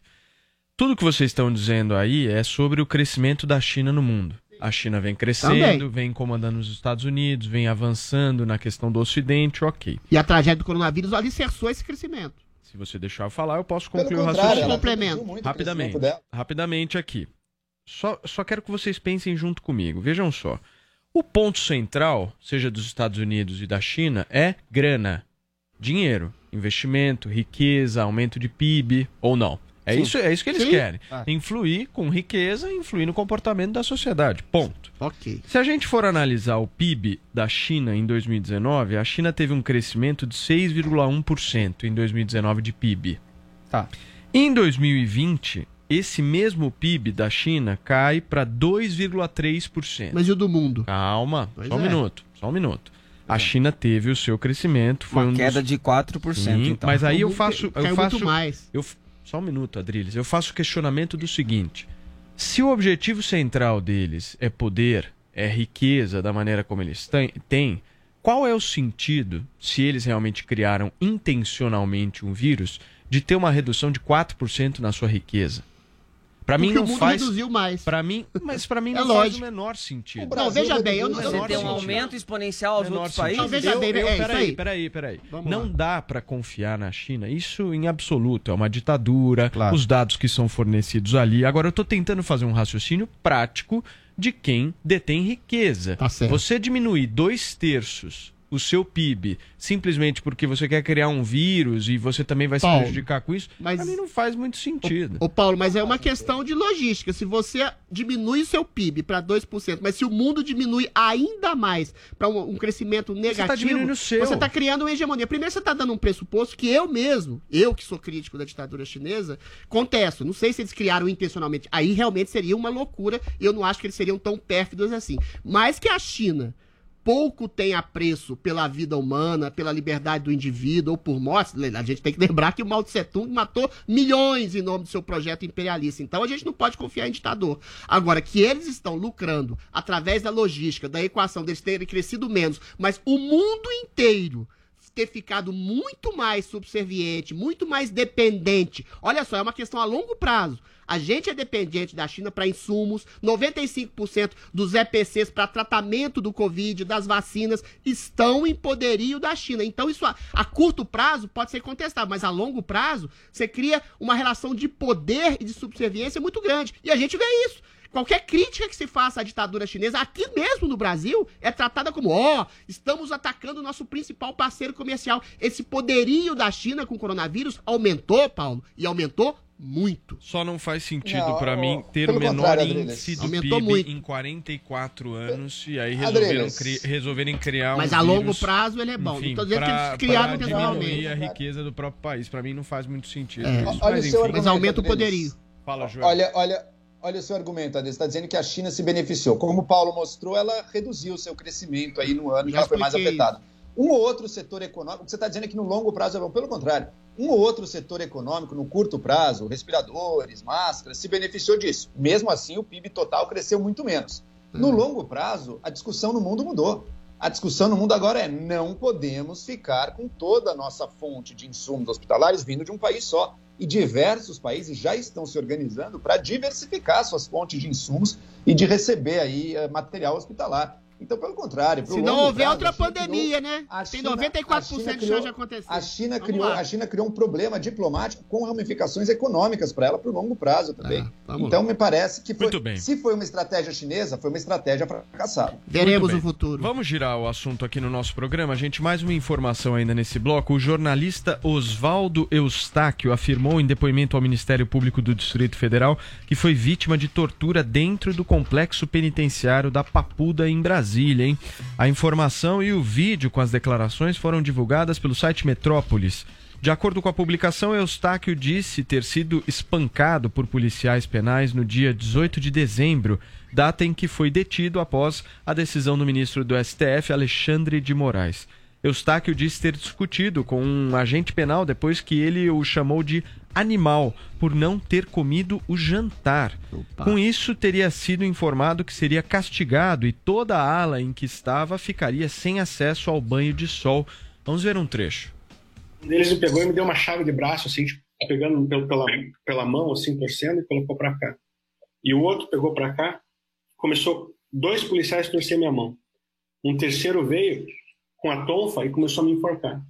Tudo que vocês estão dizendo aí é sobre o crescimento da China no mundo. A China vem crescendo, Também. vem comandando os Estados Unidos, vem avançando na questão do Ocidente, ok. E a tragédia do coronavírus alicerçou esse crescimento. Se você deixar eu falar, eu posso Pelo concluir o raciocínio. Complemento. Rapidamente, rapidamente aqui. Só, só quero que vocês pensem junto comigo. Vejam só. O ponto central, seja dos Estados Unidos e da China, é grana, dinheiro, investimento, riqueza, aumento de PIB ou não. É Sim. isso, é isso que eles Sim. querem. Ah. Influir com riqueza e influir no comportamento da sociedade. Ponto. Ok. Se a gente for analisar o PIB da China em 2019, a China teve um crescimento de 6,1% em 2019 de PIB. Tá. Em 2020, esse mesmo PIB da China cai para 2,3%. Mas e o do mundo? Calma, Pois só um é. minuto, só um minuto. A China teve o seu crescimento, foi Uma um queda dos... de 4%. Sim, então. mas aí eu faço, eu faço mais. eu só um minuto, Adriles. Eu faço o questionamento do seguinte: se o objetivo central deles é poder, é riqueza da maneira como eles têm, qual é o sentido, se eles realmente criaram intencionalmente um vírus, de ter uma redução de 4% na sua riqueza? Para mim não o mundo faz. reduziu mais. Para mim, mas para mim É não faz lógico. o menor sentido. O Brasil veja bem, eu não- Você tem um aumento exponencial aos Menor outros países? Não, veja Eu- bem, eu- é peraí, aí. peraí, peraí. Vamos Não lá. dá pra confiar na China. Isso em absoluto. É uma ditadura. Claro. Os dados que são fornecidos ali. Agora, eu tô tentando fazer um raciocínio prático de quem detém riqueza. Tá certo. Você diminuir dois terços o seu PIB simplesmente porque você quer criar um vírus e você também vai se Paulo, prejudicar com isso, mas- pra mim não faz muito sentido. Ô Paulo, mas é uma questão de logística. Se você diminui o seu PIB para 2%, mas se o mundo diminui ainda mais para um, um crescimento negativo, tá diminuindo o seu. você está criando uma hegemonia. Primeiro você está dando um pressuposto que eu mesmo, eu que sou crítico da ditadura chinesa, contesto. Não sei se eles criaram intencionalmente. Aí realmente seria uma loucura e eu não acho que eles seriam tão pérfidos assim. Mas que a China pouco tem apreço pela vida humana, pela liberdade do indivíduo ou por morte. A gente tem que lembrar que o Mao Tse Tung matou milhões em nome do seu projeto imperialista. Então a gente não pode confiar em ditador. Agora, que eles estão lucrando através da logística, da equação deles terem crescido menos, mas o mundo inteiro ter ficado muito mais subserviente, muito mais dependente. Olha só, é uma questão a longo prazo. A gente é dependente da China para insumos, 95% dos EPCs para tratamento do Covid, das vacinas, estão em poderio da China. Então, isso a, a curto prazo pode ser contestado, mas a longo prazo você cria uma relação de poder e de subserviência muito grande. E a gente vê isso. Qualquer crítica que se faça à ditadura chinesa, aqui mesmo no Brasil, é tratada como, ó, estamos atacando o nosso principal parceiro comercial. Esse poderio da China com o coronavírus aumentou, Paulo, e aumentou muito. Só não faz sentido ó, mim ter o menor índice do Aumentou PIB muito. em 44 anos e aí resolveram, cri- resolverem criar Mas um a longo vírus, prazo ele é bom. enfim, não tô dizendo que pra- eles criaram pra diminuir a riqueza do próprio país. Pra mim não faz muito sentido. É. isso, Olha mas o seu. Mas aumenta o poderio. Fala, Joel. Olha, olha, olha o seu argumento, Adriles. Está dizendo que a China se beneficiou. Como o Paulo mostrou, ela reduziu o seu crescimento aí no ano que Já ela foi mais afetada. Um ou outro setor econômico, você está dizendo que no longo prazo é bom. Pelo contrário, um ou outro setor econômico no curto prazo, respiradores, máscaras, se beneficiou disso. Mesmo assim, o PIB total cresceu muito menos. No Uhum. longo prazo, a discussão no mundo mudou. A discussão no mundo agora é não podemos ficar com toda a nossa fonte de insumos hospitalares vindo de um país só. E diversos países já estão se organizando para diversificar suas fontes de insumos e de receber aí eh, material hospitalar. Então, pelo contrário, Se não houver prazo, outra pandemia, né? a Tem China- 94% a China de criou- chance de acontecer. a China, Vamos criou, lá. a China criou um problema diplomático com ramificações econômicas para ela para o longo prazo também. Ah, então, me parece que foi, Muito bem. se foi uma estratégia chinesa, foi uma estratégia fracassada. Veremos o futuro. Vamos girar o assunto aqui no nosso programa. Gente, mais uma informação ainda nesse bloco. O jornalista Oswaldo Eustáquio afirmou em depoimento ao Ministério Público do Distrito Federal que foi vítima de tortura dentro do complexo penitenciário da Papuda, em Brasília, hein? A informação e o vídeo com as declarações foram divulgadas pelo site Metrópolis. De acordo com a publicação, Eustáquio disse ter sido espancado por policiais penais no dia 18 de dezembro, data em que foi detido após a decisão do ministro do STF, Alexandre de Moraes. Eustáquio disse ter discutido com um agente penal depois que ele o chamou de animal por não ter comido o jantar. Com isso, teria sido informado que seria castigado e toda a ala em que estava ficaria sem acesso ao banho de sol. Vamos ver um trecho. Um deles me pegou e me deu uma chave de braço, assim, tipo, pegando pelo- pela, pela mão, assim, torcendo e colocou pra cá. E o outro pegou pra cá, começou, dois policiais torcer minha mão. Um terceiro veio com a tonfa e começou a me enforcar.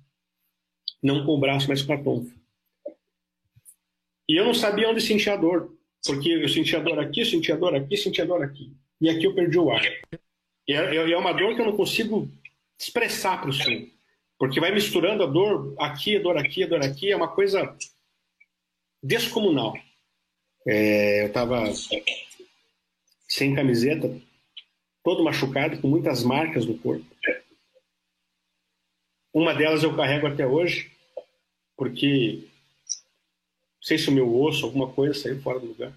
Não com o braço, mas com a tonfa. E eu não sabia onde sentia a dor, porque eu sentia dor aqui, sentia dor aqui, sentia dor aqui. E aqui eu perdi o ar. E é, é uma dor que eu não consigo expressar para o senhor. Porque vai misturando a dor aqui, a dor aqui, a dor aqui, é uma coisa descomunal. É, eu estava sem camiseta, todo machucado, com muitas marcas no corpo. Uma delas eu carrego até hoje, porque não sei se o meu osso, alguma coisa saiu fora do lugar.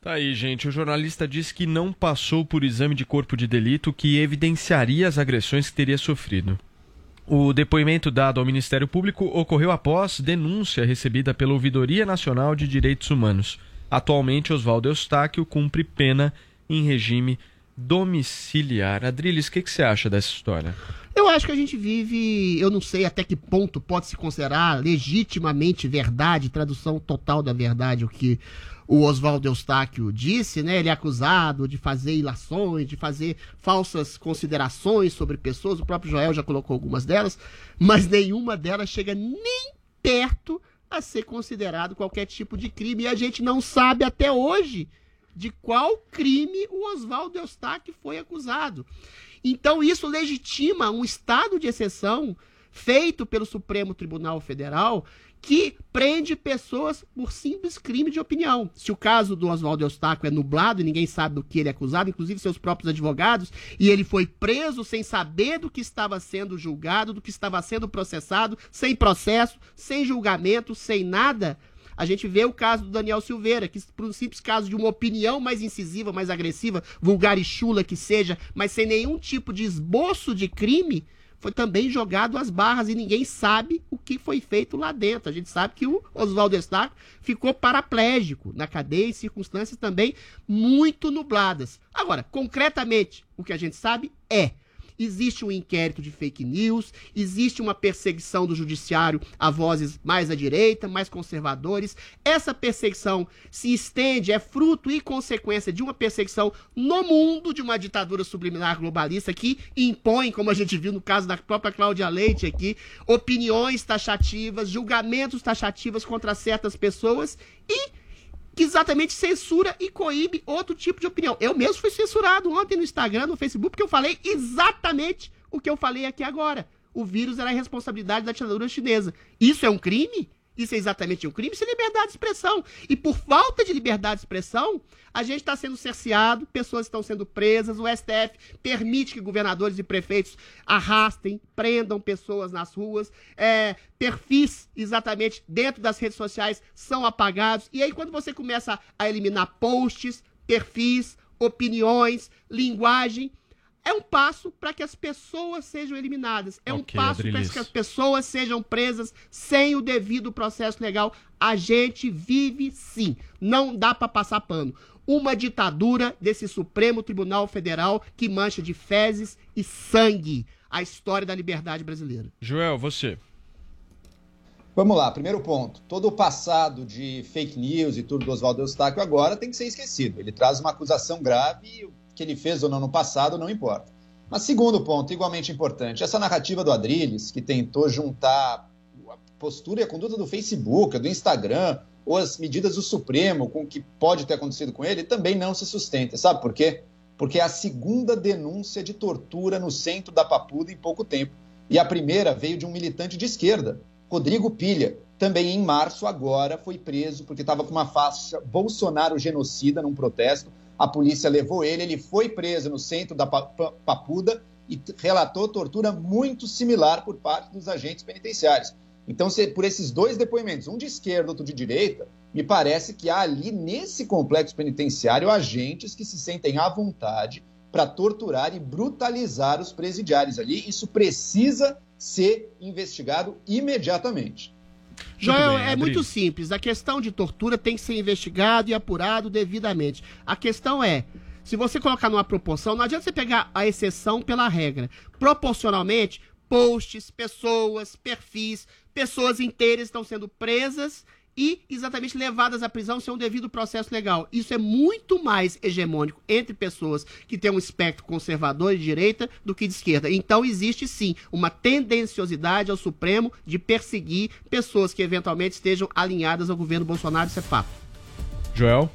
Tá aí, gente. O jornalista disse que não passou por exame de corpo de delito que evidenciaria as agressões que teria sofrido. O depoimento dado ao Ministério Público ocorreu após denúncia recebida pela Ouvidoria Nacional de Direitos Humanos. Atualmente, Oswaldo Eustáquio cumpre pena em regime domiciliar. Adriles, o que, que você acha dessa história? Eu acho que a gente vive, eu não sei até que ponto pode se considerar legitimamente verdade, tradução total da verdade, o que o Oswaldo Eustáquio disse, né? Ele é acusado de fazer ilações, de fazer falsas considerações sobre pessoas, o próprio Joel já colocou algumas delas, mas nenhuma delas chega nem perto a ser considerado qualquer tipo de crime. E a gente não sabe até hoje de qual crime o Oswaldo Eustáquio foi acusado. Então isso legitima um estado de exceção feito pelo Supremo Tribunal Federal que prende pessoas por simples crime de opinião. Se o caso do Oswaldo Eustáquio é nublado e ninguém sabe do que ele é acusado, inclusive seus próprios advogados, e ele foi preso sem saber do que estava sendo julgado, do que estava sendo processado, sem processo, sem julgamento, sem nada, a gente vê o caso do Daniel Silveira, que por um simples caso de uma opinião mais incisiva, mais agressiva, vulgar e chula que seja, mas sem nenhum tipo de esboço de crime, foi também jogado às barras e ninguém sabe o que foi feito lá dentro. A gente sabe que o Oswaldo Eustáquio ficou paraplégico na cadeia em circunstâncias também muito nubladas. Agora, concretamente, o que a gente sabe é existe um inquérito de fake news, existe uma perseguição do judiciário a vozes mais à direita, mais conservadores. Essa perseguição se estende, é fruto e consequência de uma perseguição no mundo de uma ditadura subliminar globalista que impõe, como a gente viu no caso da própria Cláudia Leite aqui, opiniões taxativas, julgamentos taxativos contra certas pessoas e que exatamente censura e coíbe outro tipo de opinião. Eu mesmo fui censurado ontem no Instagram, no Facebook, porque eu falei exatamente o que eu falei aqui agora. O vírus era a responsabilidade da ditadura chinesa. Isso é um crime? Isso é exatamente um crime? Isso é liberdade de expressão. E por falta de liberdade de expressão, a gente está sendo cerceado, pessoas estão sendo presas, o STF permite que governadores e prefeitos arrastem, prendam pessoas nas ruas, é, perfis exatamente dentro das redes sociais são apagados. E aí, quando você começa a eliminar posts, perfis, opiniões, linguagem, é um passo para que as pessoas sejam eliminadas. É um Ok, passo para que as pessoas sejam presas sem o devido processo legal. A gente vive sim. Não dá para passar pano. Uma ditadura desse Supremo Tribunal Federal que mancha de fezes e sangue a história da liberdade brasileira. Joel, você. Vamos lá, primeiro ponto. Todo o passado de fake news e tudo do Oswaldo Eustáquio agora tem que ser esquecido. Ele traz uma acusação grave e que ele fez ou não no passado não importa. Mas segundo ponto, igualmente importante, essa narrativa do Adrilles, que tentou juntar a postura e a conduta do Facebook, do Instagram, ou as medidas do Supremo com o que pode ter acontecido com ele, também não se sustenta. Sabe por quê? Porque é a segunda denúncia de tortura no centro da Papuda em pouco tempo. E a primeira veio de um militante de esquerda, Rodrigo Pilha, também em março agora foi preso porque estava com uma faixa Bolsonaro genocida num protesto. A polícia levou ele, ele foi preso no centro da Pa- Pa- Papuda e relatou tortura muito similar por parte dos agentes penitenciários. Então, se, por esses dois depoimentos, um de esquerda, outro de direita, me parece que há ali nesse complexo penitenciário agentes que se sentem à vontade para torturar e brutalizar os presidiários ali. Isso precisa ser investigado imediatamente. Joel, bem, é muito simples. A questão de tortura tem que ser investigado e apurado devidamente. A questão é, se você colocar numa proporção, não adianta você pegar a exceção pela regra. Proporcionalmente, posts, pessoas, perfis, pessoas inteiras estão sendo presas e exatamente levadas à prisão sem um devido processo legal. Isso é muito mais hegemônico entre pessoas que têm um espectro conservador de direita do que de esquerda. Então existe sim uma tendenciosidade ao Supremo de perseguir pessoas que eventualmente estejam alinhadas ao governo Bolsonaro, isso é fato. Joel?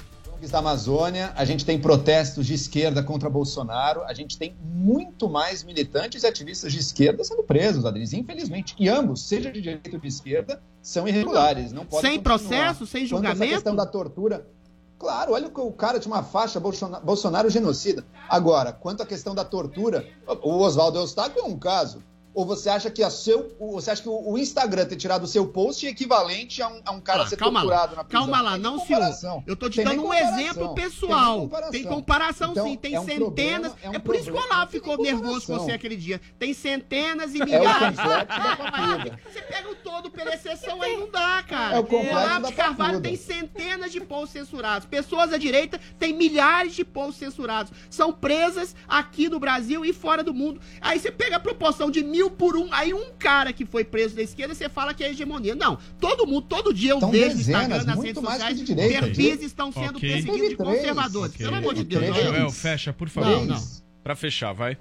Da Amazônia, a gente tem protestos de esquerda contra Bolsonaro, a gente tem muito mais militantes e ativistas de esquerda sendo presos, Adriles, infelizmente. E ambos, seja de direita ou de esquerda, são irregulares. Não podem Sem continuar. processo, sem Quanto julgamento? Essa questão da tortura. Claro, olha o que o cara tinha uma faixa Bolsona- Bolsonaro genocida. Agora, quanto à questão da tortura, o Oswaldo Eustáquio é um caso. Ou você acha que a seu, você acha que o Instagram ter tirado o seu post é equivalente a um, a um cara Ah, ser calma torturado lá, na prisão? calma lá, Tem não, senhor. Eu tô te Tem dando um exemplo Tem pessoal. comparação. Tem comparação Então, sim, tem é um centenas. problema- é um É por isso que o problema, Olavo ficou nervoso com você aquele dia. Tem centenas e É milhares. papuda. Você pega o todo pela exceção aí, não dá, cara. É o Olavo de Carvalho tem centenas de posts censurados. Pessoas à direita têm milhares de posts censurados. São presas aqui no Brasil e fora do mundo. Aí você pega a proporção de mil por um. Aí um cara que foi preso da esquerda, você fala que é hegemonia. Não. Todo mundo, todo dia eu vejo no dezenas, Instagram, nas redes mais que sociais, de direita, perfis estão sendo Ok. perseguidos de conservadores. Ok. Pelo amor de Deus. Joel. Fecha, por favor. Não, não. Pra fechar, vai.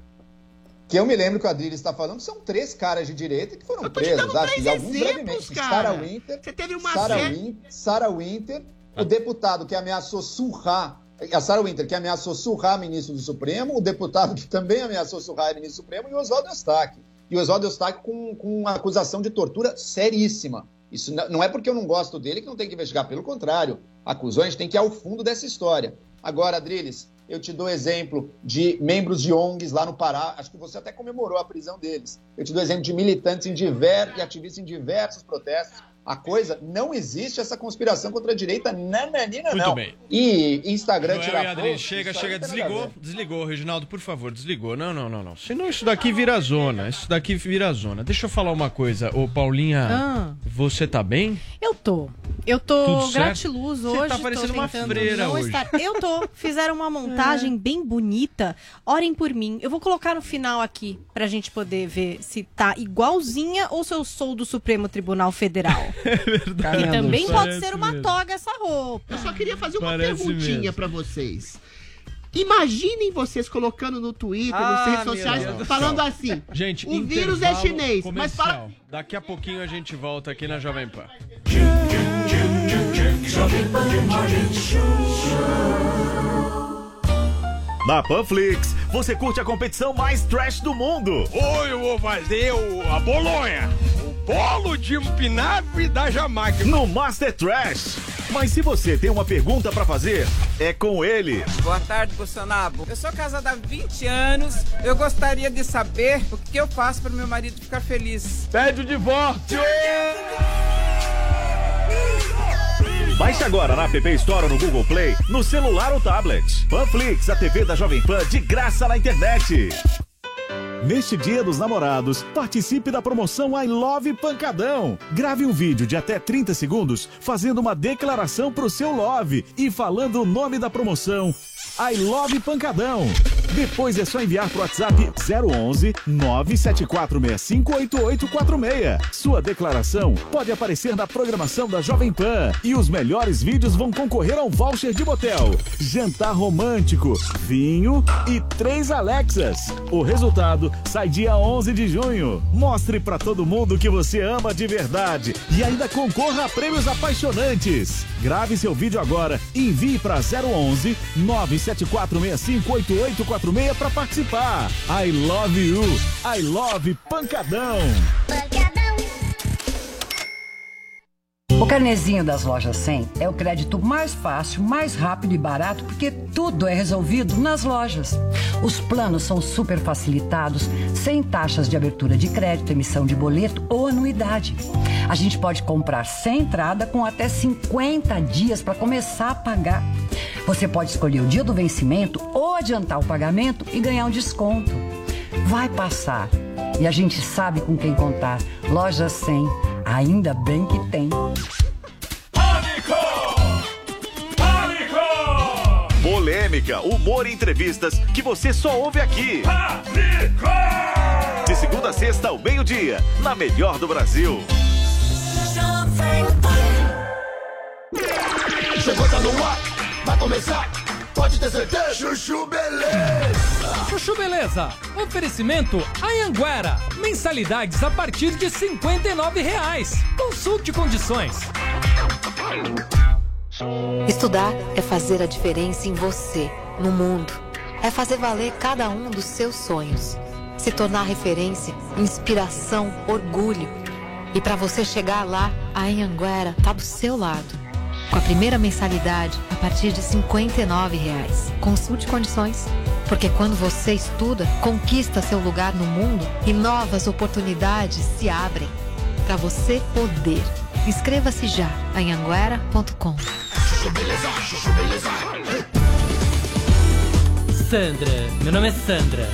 Que eu me lembro que o Adriles está falando, são três caras de direita que foram Eu tô te presos, dando acho, três e alguns exemplos, brevemente. cara. Sarah Winter, Você teve uma Sarah, série- Win, Sarah Winter, o deputado que ameaçou surrar, a Sarah Winter que ameaçou surrar ministro do Supremo, o deputado que também ameaçou surrar ministro do Supremo e o Oswaldo Eustáquio. E o Oswaldo Eustáquio com, com uma acusação de tortura seríssima. Isso não é porque eu não gosto dele que não tem que investigar, pelo contrário. Acusou, a gente tem que ir ao fundo dessa história. Agora, Adriles, eu te dou exemplo de membros de ONGs lá no Pará, acho que você até comemorou a prisão deles. Eu te dou exemplo de militantes em diver... e ativistas em diversos protestos. A coisa, não existe essa conspiração contra a direita, nananina, Muito não. bem. E Instagram Joel e tirar Adri, post, chega, chega, desligou, desligou, Reginaldo, por favor, desligou. Não, não, não, não. Senão isso daqui vira zona, isso daqui vira zona. Deixa eu falar uma coisa, ô Paulinha, Ah. você tá bem? Eu tô. Eu tô Tudo certo? gratiluz Você hoje. tá tô parecendo uma freira hoje. estar- Eu tô. Fizeram uma montagem bem bonita. Orem por mim. Eu vou colocar no final aqui pra gente poder ver se tá igualzinha ou se eu sou do Supremo Tribunal Federal. Verdade. Que também pode Parece ser uma mesmo. toga essa roupa. Eu só queria fazer uma Parece perguntinha pra vocês. Imaginem vocês colocando no Twitter, Ah, nas redes sociais, falando assim: Gente, o vírus é chinês, mas comercial. fala. Daqui a pouquinho a gente volta aqui na Jovem Pan. Na Panflix, você curte a competição mais trash do mundo. Hoje eu vou fazer o, a bolonha. Bolo de empinave da Jamaica. No Master Trash. Mas se você tem uma pergunta pra fazer, é com ele. Boa tarde, Bolsonaro. Eu sou casada há 20 anos. Eu gostaria de saber o que eu faço para meu marido ficar feliz. Pede o divórcio. Baixe agora na App Store ou no Google Play, no celular ou tablet. Panflix, a TV da Jovem Pan de graça na internet. Neste Dia dos Namorados, participe da promoção I Love Pancadão. Grave um vídeo de até 30 segundos fazendo uma declaração pro seu love e falando o nome da promoção. I Love Pancadão. Depois é só enviar pro WhatsApp 011 974658846. Sua declaração pode aparecer na programação da Jovem Pan e os melhores vídeos vão concorrer a um voucher de motel, jantar romântico, vinho e três Alexas. O resultado sai dia 11 de junho. Mostre pra todo mundo que você ama de verdade e ainda concorra a prêmios apaixonantes. Grave seu vídeo agora e envie para 011 974658846 para participar. I love you. I love Pancadão. Carnezinho das lojas 100 é o crédito mais fácil, mais rápido e barato, porque tudo é resolvido nas lojas. Os planos são super facilitados, sem taxas de abertura de crédito, emissão de boleto ou anuidade. A gente pode comprar sem entrada com até 50 dias para começar a pagar. Você pode escolher o dia do vencimento ou adiantar o pagamento e ganhar um desconto. Vai passar. E a gente sabe com quem contar. Loja 100, ainda bem que tem. Polêmica, humor e entrevistas que você só ouve aqui. De segunda a sexta ao meio-dia, na melhor do Brasil. Chegou, tá no ar, vai começar, pode ter certeza. Chuchu Beleza. Chuchu Beleza. Oferecimento Anhanguera. Mensalidades a partir de 59 reais. Consulte condições. Estudar é fazer a diferença em você, no mundo. É fazer valer cada um dos seus sonhos. Se tornar referência, inspiração, orgulho. E para você chegar lá, a Anhanguera tá do seu lado. Com a primeira mensalidade a partir de 59 reais. Consulte condições. Porque quando você estuda, conquista seu lugar no mundo e novas oportunidades se abrem. Para você poder. Inscreva-se já em anguera.com. Sandra, meu nome é Sandra.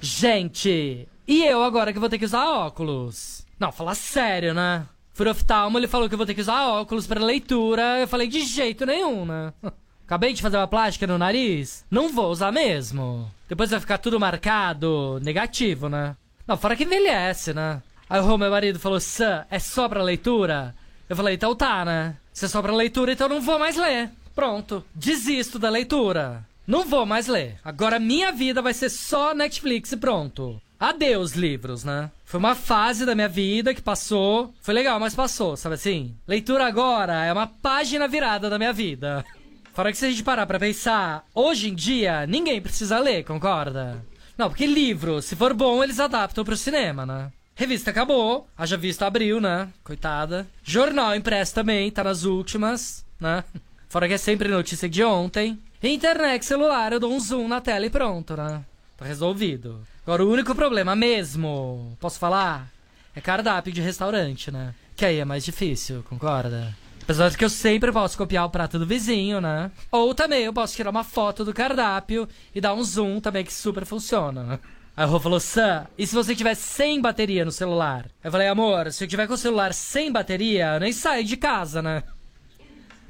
Gente, e eu agora que vou ter que usar óculos? Não, fala sério, né? No oftalmo, ele falou que eu vou ter que usar óculos pra leitura. Eu falei, de jeito nenhum, né? Acabei de fazer uma plástica no nariz. Não vou usar mesmo. Depois vai ficar tudo marcado, negativo, né? Não, fora que envelhece, né? Aí o meu marido falou, Sam, é só pra leitura? Eu falei, então tá, né? Se é só pra leitura, então não vou mais ler. Pronto. Desisto da leitura. Não vou mais ler. Agora minha vida vai ser só Netflix e pronto. Adeus, livros, né? Foi uma fase da minha vida que passou. Foi legal, mas passou, sabe assim? Leitura agora é uma página virada da minha vida. Fora que se a gente parar pra pensar, hoje em dia, ninguém precisa ler, concorda? Não, porque livro, se for bom, eles adaptam pro cinema, né? Revista acabou, haja visto abriu, né? Coitada. Jornal impresso também, tá nas últimas, né? Fora que é sempre notícia de ontem. Internet, celular, eu dou um zoom na tela e pronto, né? Tá resolvido. Agora, o único problema mesmo, posso falar? É cardápio de restaurante, né? Que aí é mais difícil, concorda? Apesar de que eu sempre posso copiar o prato do vizinho, né? Ou também eu posso tirar uma foto do cardápio e dar um zoom também que super funciona. Aí o Rô falou, Sam, e se você tiver sem bateria no celular? Eu falei, amor, se eu tiver com o celular sem bateria, eu nem saio de casa, né?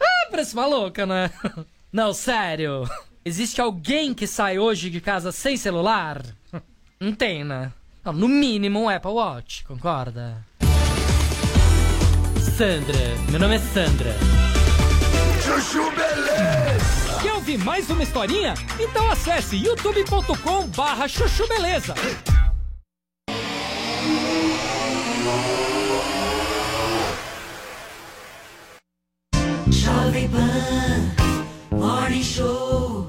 Ah, parece uma louca, né? Não, sério. Existe alguém que sai hoje de casa sem celular? Não tem, né? Não, no mínimo um Apple Watch, concorda? Sandra, meu nome é Sandra. Chuchu Beleza. Quer ouvir mais uma historinha? Então acesse youtube.com barra chuchu beleza. Jovem Pan Morning Show.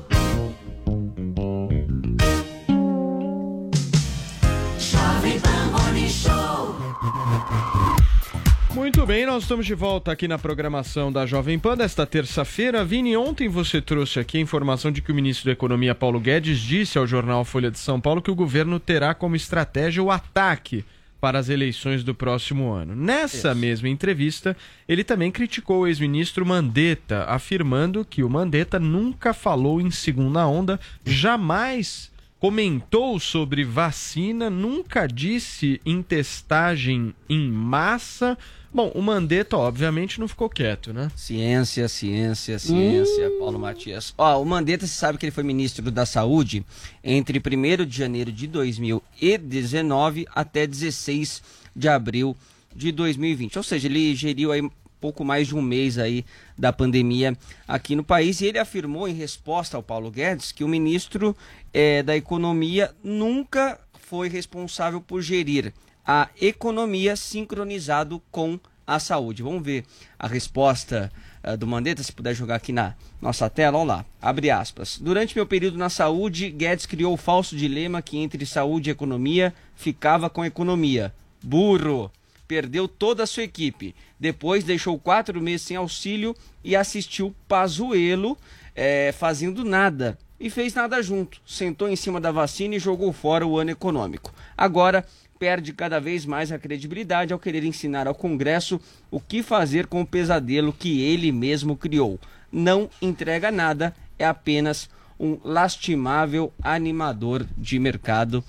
Muito bem, nós estamos de volta aqui na programação da Jovem Pan desta terça-feira. Vini, ontem você trouxe aqui a informação de que o ministro da Economia, Paulo Guedes, disse ao jornal Folha de São Paulo que o governo terá como estratégia o ataque para as eleições do próximo ano. Nessa mesma entrevista, ele também criticou o ex-ministro Mandetta, afirmando que o Mandetta nunca falou em segunda onda, jamais comentou sobre vacina, nunca disse em testagem em massa. Bom, o Mandetta, obviamente, não ficou quieto, né? Ciência, ciência, ciência, Paulo Matias. Ó, o Mandetta, você sabe que ele foi ministro da Saúde entre 1 de janeiro de 2019 até 16 de abril de 2020. Ou seja, ele geriu aí pouco mais de um mês aí da pandemia aqui no país e ele afirmou em resposta ao Paulo Guedes que o ministro eh, da Economia nunca foi responsável por gerir a economia sincronizado com a saúde. Vamos ver a resposta eh, do Mandetta, se puder jogar aqui na nossa tela, olha lá, abre aspas. Durante meu período na saúde, Guedes criou o falso dilema que entre saúde e economia ficava com economia. Burro! perdeu toda a sua equipe. Depois deixou quatro meses sem auxílio e assistiu Pazuello é, fazendo nada. E fez nada junto. Sentou em cima da vacina e jogou fora o ano econômico. Agora perde cada vez mais a credibilidade ao querer ensinar ao Congresso o que fazer com o pesadelo que ele mesmo criou. Não entrega nada, é apenas um lastimável animador de mercado.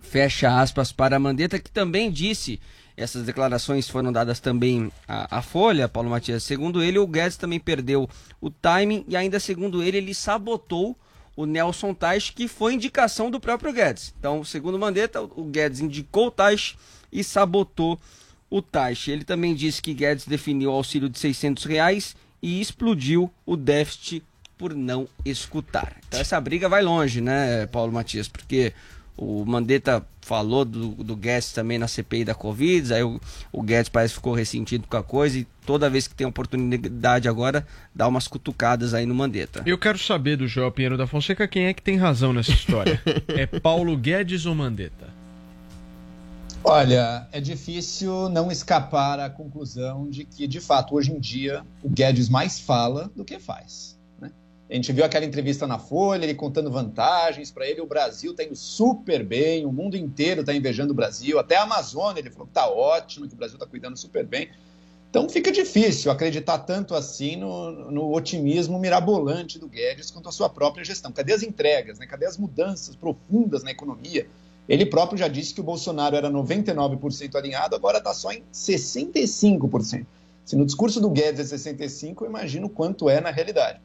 Fecha aspas para a Mandetta, que também disse, essas declarações foram dadas também à, à Folha, Paulo Matias. Segundo ele, o Guedes também perdeu o timing e ainda segundo ele, ele sabotou o Nelson Tais, que foi indicação do próprio Guedes. Então, segundo Mandetta, o Guedes indicou o Tais e sabotou o Tais. Ele também disse que Guedes definiu o auxílio de 600 reais e explodiu o déficit por não escutar. Então essa briga vai longe, né, Paulo Matias? Porque o Mandetta falou do, do Guedes também na CPI da Covid, aí o, o Guedes parece que ficou ressentido com a coisa e toda vez que tem oportunidade agora, dá umas cutucadas aí no Mandetta. Eu quero saber do Joel Pinheiro da Fonseca quem é que tem razão nessa história. é Paulo Guedes ou Mandetta? Olha, é difícil não escapar à conclusão de que, de fato, hoje em dia, o Guedes mais fala do que faz. A gente viu aquela entrevista na Folha, ele contando vantagens. Para ele, o Brasil está indo super bem, o mundo inteiro está invejando o Brasil. Até a Amazônia, ele falou que está ótimo, que o Brasil está cuidando super bem. Então fica difícil acreditar tanto assim no, no otimismo mirabolante do Guedes quanto à sua própria gestão. Cadê as entregas? Né? Cadê as mudanças profundas na economia? Ele próprio já disse que o Bolsonaro era 99% alinhado, agora está só em 65%. Se no discurso do Guedes é 65%, eu imagino quanto é na realidade.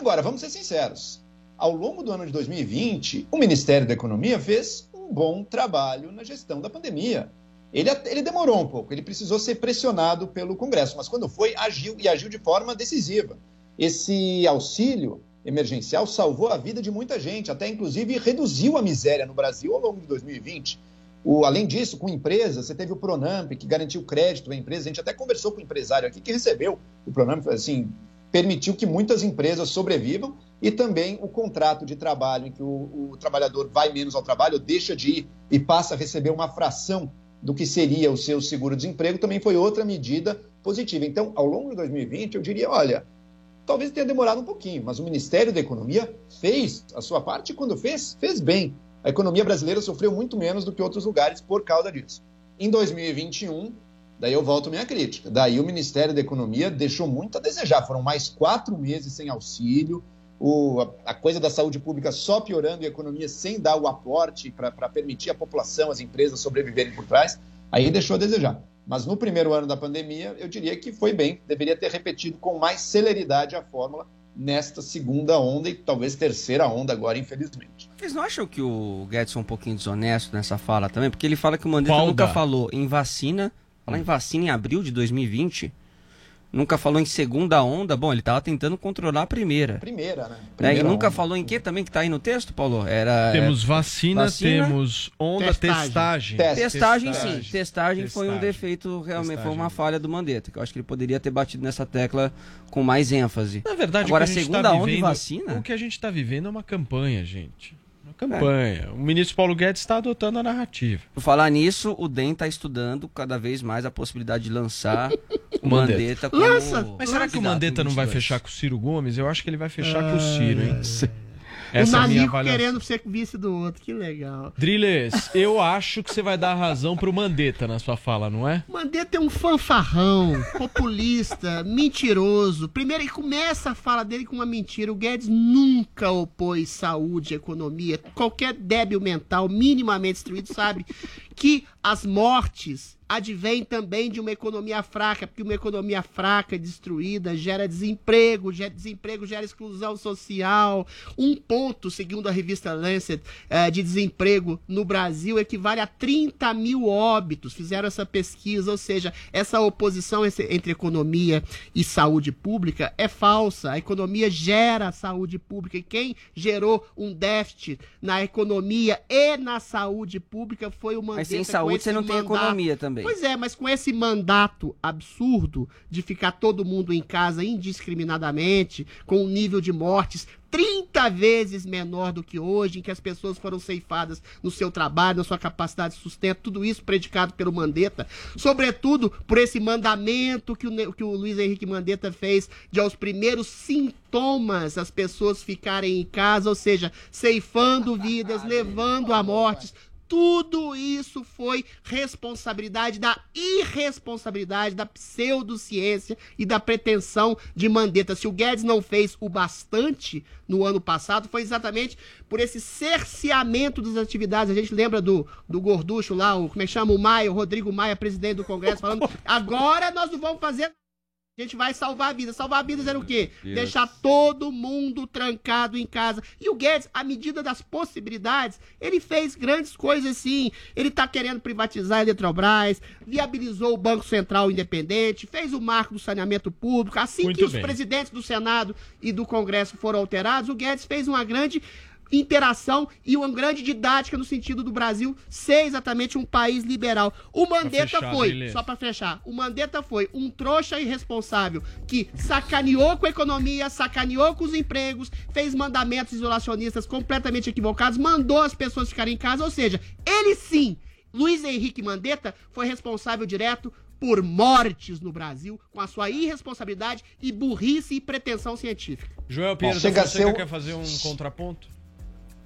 Agora, vamos ser sinceros. Ao longo do ano de 2020, o Ministério da Economia fez um bom trabalho na gestão da pandemia. Ele, ele demorou um pouco, ele precisou ser pressionado pelo Congresso, mas quando foi, agiu e agiu de forma decisiva. Esse auxílio emergencial salvou a vida de muita gente, até inclusive reduziu a miséria no Brasil ao longo de 2020. O, além disso, com empresas, você teve o Pronamp, que garantiu crédito à empresa. A gente até conversou com o empresário aqui que recebeu o Pronamp, assim, permitiu que muitas empresas sobrevivam e também o contrato de trabalho, em que o, o trabalhador vai menos ao trabalho, deixa de ir e passa a receber uma fração do que seria o seu seguro-desemprego, também foi outra medida positiva. Então, ao longo de 2020, eu diria, olha, talvez tenha demorado um pouquinho, mas o Ministério da Economia fez a sua parte e quando fez, fez bem. A economia brasileira sofreu muito menos do que outros lugares por causa disso. Em 2021, daí eu volto à minha crítica. Daí o Ministério da Economia deixou muito a desejar. Foram mais quatro meses sem auxílio, o, a, a coisa da saúde pública só piorando e a economia sem dar o aporte para permitir a população, as empresas sobreviverem por trás. Aí deixou a desejar. Mas no primeiro ano da pandemia, eu diria que foi bem. Deveria ter repetido com mais celeridade a fórmula nesta segunda onda e talvez terceira onda agora, infelizmente. Vocês não acham que o Guedes é um pouquinho desonesto nessa fala também? Porque ele fala que o Mandetta nunca falou em vacina, falar em vacina em abril de 2020, nunca falou em segunda onda. Bom, ele tava tentando controlar a primeira. Primeira, né? Né? E Primeira nunca onda. falou em que também que tá aí no texto, Paulo? Era Temos é, vacina, temos onda, testagem. Testagem, sim. Testagem, foi um Testagem. defeito, realmente foi Testagem. uma falha do Mandetta, que eu acho que ele poderia ter batido nessa tecla com mais ênfase. Na verdade, Agora, o que a gente segunda tá onda e vivendo- vacina? O que a gente está vivendo é uma campanha, gente. Campanha. O ministro Paulo Guedes está adotando a narrativa. Por falar nisso, o DEM está estudando cada vez mais a possibilidade de lançar o Mandetta como Mas será que o Mandetta não vai 22? fechar com o Ciro Gomes? Eu acho que ele vai fechar com o Ah, Ciro, hein? o Essa é a minha Nanico querendo ser vice do outro, que legal. Driles, eu acho que você vai dar razão pro Mandetta na sua fala, não é? Mandetta é um fanfarrão, populista, mentiroso. Primeiro, ele começa a fala dele com uma mentira. O Guedes nunca opôs saúde, economia. Qualquer débil mental, minimamente instruído, sabe que as mortes advêm também de uma economia fraca, porque uma economia fraca, destruída, gera desemprego, gera desemprego gera exclusão social. Um ponto, segundo a revista Lancet, eh, de desemprego no Brasil equivale a 30 mil óbitos. Fizeram essa pesquisa, ou seja, essa oposição entre economia e saúde pública é falsa. A economia gera saúde pública e quem gerou um déficit na economia e na saúde pública foi o Mandetta. Mas sem saúde você não tem economia também. Pois é, mas com esse mandato absurdo de ficar todo mundo em casa indiscriminadamente, com um nível de mortes 30 30 vezes menor do que hoje, em que as pessoas foram ceifadas no seu trabalho, na sua capacidade de sustento, tudo isso predicado pelo Mandetta, sobretudo por esse mandamento que o, que o Luiz Henrique Mandetta fez de aos primeiros sintomas as pessoas ficarem em casa, ou seja, ceifando vidas, levando a mortes, tudo isso foi responsabilidade da irresponsabilidade, da pseudociência e da pretensão de Mandetta. Se o Guedes não fez o bastante no ano passado, foi exatamente por esse cerceamento das atividades. A gente lembra do, do gorducho lá, o, como é que chama? O Maia, o Rodrigo Maia, presidente do Congresso, falando: agora nós não vamos fazer a gente vai salvar vidas. Salvar vidas era o quê? Deixar todo mundo trancado em casa. E o Guedes, à medida das possibilidades, ele fez grandes coisas sim. Ele tá querendo privatizar a Eletrobras, viabilizou o Banco Central Independente, fez o marco do saneamento público. Assim Muito que os bem. presidentes do Senado e do Congresso foram alterados, o Guedes fez uma grande interação e uma grande didática no sentido do Brasil ser exatamente um país liberal. O Mandetta fechar, foi, beleza. só pra fechar, o Mandetta foi um trouxa irresponsável que sacaneou com a economia, sacaneou com os empregos, fez mandamentos isolacionistas completamente equivocados, mandou as pessoas ficarem em casa, ou seja, ele sim, Luiz Henrique Mandetta, foi responsável direto por mortes no Brasil com a sua irresponsabilidade e burrice e pretensão científica. Joel Pinheiro um- quer fazer um contraponto?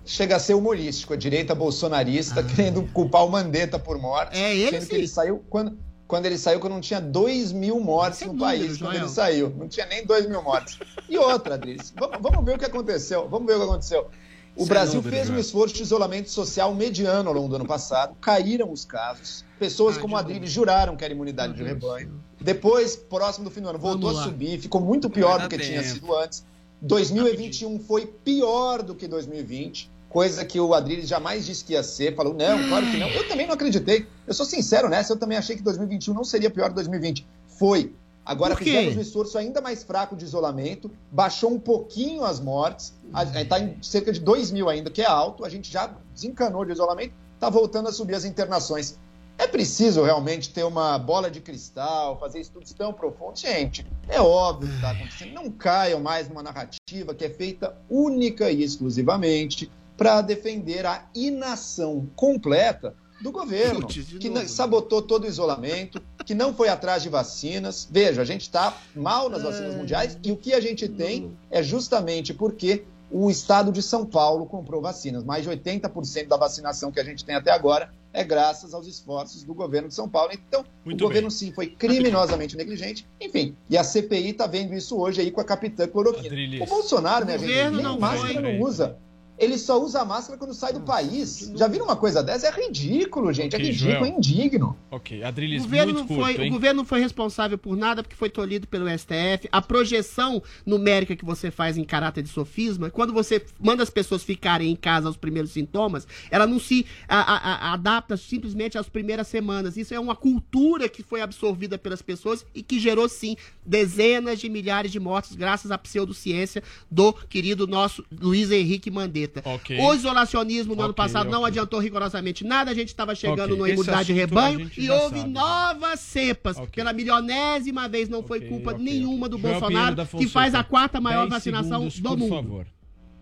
Chega a ser humorístico, a direita bolsonarista querendo culpar o Mandetta por morte. É, ele sendo que ele saiu quando, quando ele saiu, quando não tinha 2 mil mortes no número, país, quando ele saiu. Não tinha nem 2 mil mortes. E outra, Adriles, vamos, vamos ver o que aconteceu. Vamos ver o que aconteceu. O Brasil fez um esforço de isolamento social mediano ao longo do ano passado, caíram os casos, pessoas como a Adriles juraram que era imunidade de rebanho. Depois, próximo do fim do ano, voltou a subir, ficou muito pior do que dar tinha tempo. sido antes. 2021 foi pior do que 2020, coisa que o Adriles jamais disse que ia ser. Falou, não, claro que não. Eu também não acreditei. Eu sou sincero nessa, eu também achei que 2021 não seria pior que 2020. Foi. Agora fizemos um esforço ainda mais fraco de isolamento, baixou um pouquinho as mortes, está em cerca de 2 mil ainda, que é alto. A gente já desencanou de isolamento, está voltando a subir as internações. É preciso realmente ter uma bola de cristal, fazer estudos tão profundos? Gente, é óbvio que está acontecendo. Não caiam mais numa narrativa que é feita única e exclusivamente para defender a inação completa do governo, que novo, na- sabotou todo o isolamento, que não foi atrás de vacinas. Veja, a gente está mal nas vacinas mundiais e o que a gente tem é justamente porque o estado de São Paulo comprou vacinas. Mais de 80% da vacinação que a gente tem até agora é graças aos esforços do governo de São Paulo. Então, Muito o governo bem. sim foi criminosamente negligente. Enfim, e a CPI está vendo isso hoje aí com a capitã cloroquina. Adriles. O Bolsonaro, né, O gente? governo Nem máscara não usa. Ele só usa a máscara quando sai do país. Já viram uma coisa dessa? É ridículo, gente. Ok, é ridículo, Joel. é indigno. Ok, O Adriles, governo, muito curto, foi, hein? o governo não foi responsável por nada porque foi tolhido pelo STF. A projeção numérica que você faz em caráter de sofisma, quando você manda as pessoas ficarem em casa aos primeiros sintomas, ela não se a- a- a- adapta simplesmente às primeiras semanas. Isso é uma cultura que foi absorvida pelas pessoas e que gerou, sim, dezenas de milhares de mortes graças à pseudociência do querido nosso Luiz Henrique Mandetta. Ok. O isolacionismo no ano Ok, passado não ok. adiantou rigorosamente nada, a gente estava chegando numa imunidade de rebanho e houve sabe. novas cepas. Pela milionésima vez não foi culpa nenhuma do Joel Bolsonaro, que faz a quarta maior 10 vacinação segundos, do por mundo. favor.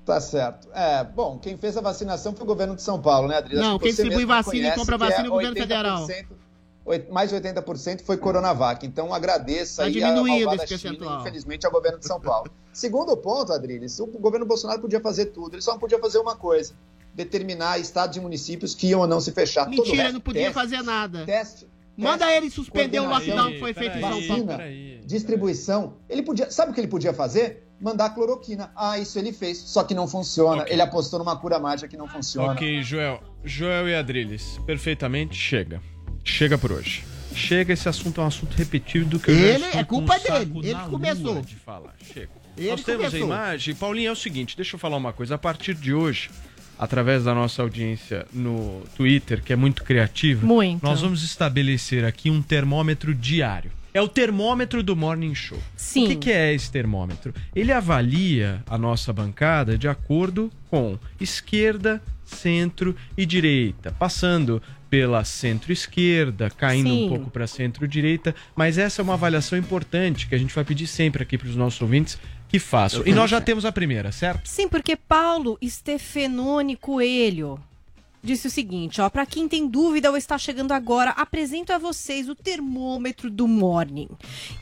Tá certo. É, bom, quem fez a vacinação foi o governo de São Paulo, né, Adriano? Não, quem distribui vacina e compra que vacina é o governo 80%, oit- Mais de 80% foi Coronavac. Então agradeça Tá aí diminuindo a malvada esse China, infelizmente, ao governo de São Paulo. Segundo ponto, Adriles, o governo Bolsonaro podia fazer tudo, ele só não podia fazer uma coisa. Determinar estados e municípios que iam ou não se fechar. Todo o Mentira, resto, não podia teste, fazer nada. Teste. Manda ele suspender o lockdown que foi feito em São Paulo. vacina, distribuição. Ele podia, sabe o que ele podia fazer? Mandar cloroquina. Ah, isso ele fez, só que não funciona. Ele apostou numa cura mágica que não funciona. Ok, Joel. Joel e Adriles, perfeitamente, chega. Chega por hoje. Chega, esse assunto é um assunto repetido que eu já Ele- é com culpa um saco dele, ele começou. de falar. Chega. Ele Nós temos começou. a imagem. Paulinho, é o seguinte, deixa eu falar uma coisa. A partir de hoje, através da nossa audiência no Twitter, que é muito criativa, Muito. nós vamos estabelecer aqui um termômetro diário. É o termômetro do Morning Show. Sim. O que, que é esse termômetro? Ele avalia a nossa bancada de acordo com esquerda, centro e direita, passando pela centro-esquerda, caindo Sim. um pouco para centro-direita, mas essa é uma avaliação importante que a gente vai pedir sempre aqui para os nossos ouvintes que façam. E nós já temos a primeira, certo? Sim, porque Paulo Stefenoni Coelho disse o seguinte, ó, para quem tem dúvida ou está chegando agora, apresento a vocês o termômetro do Morning.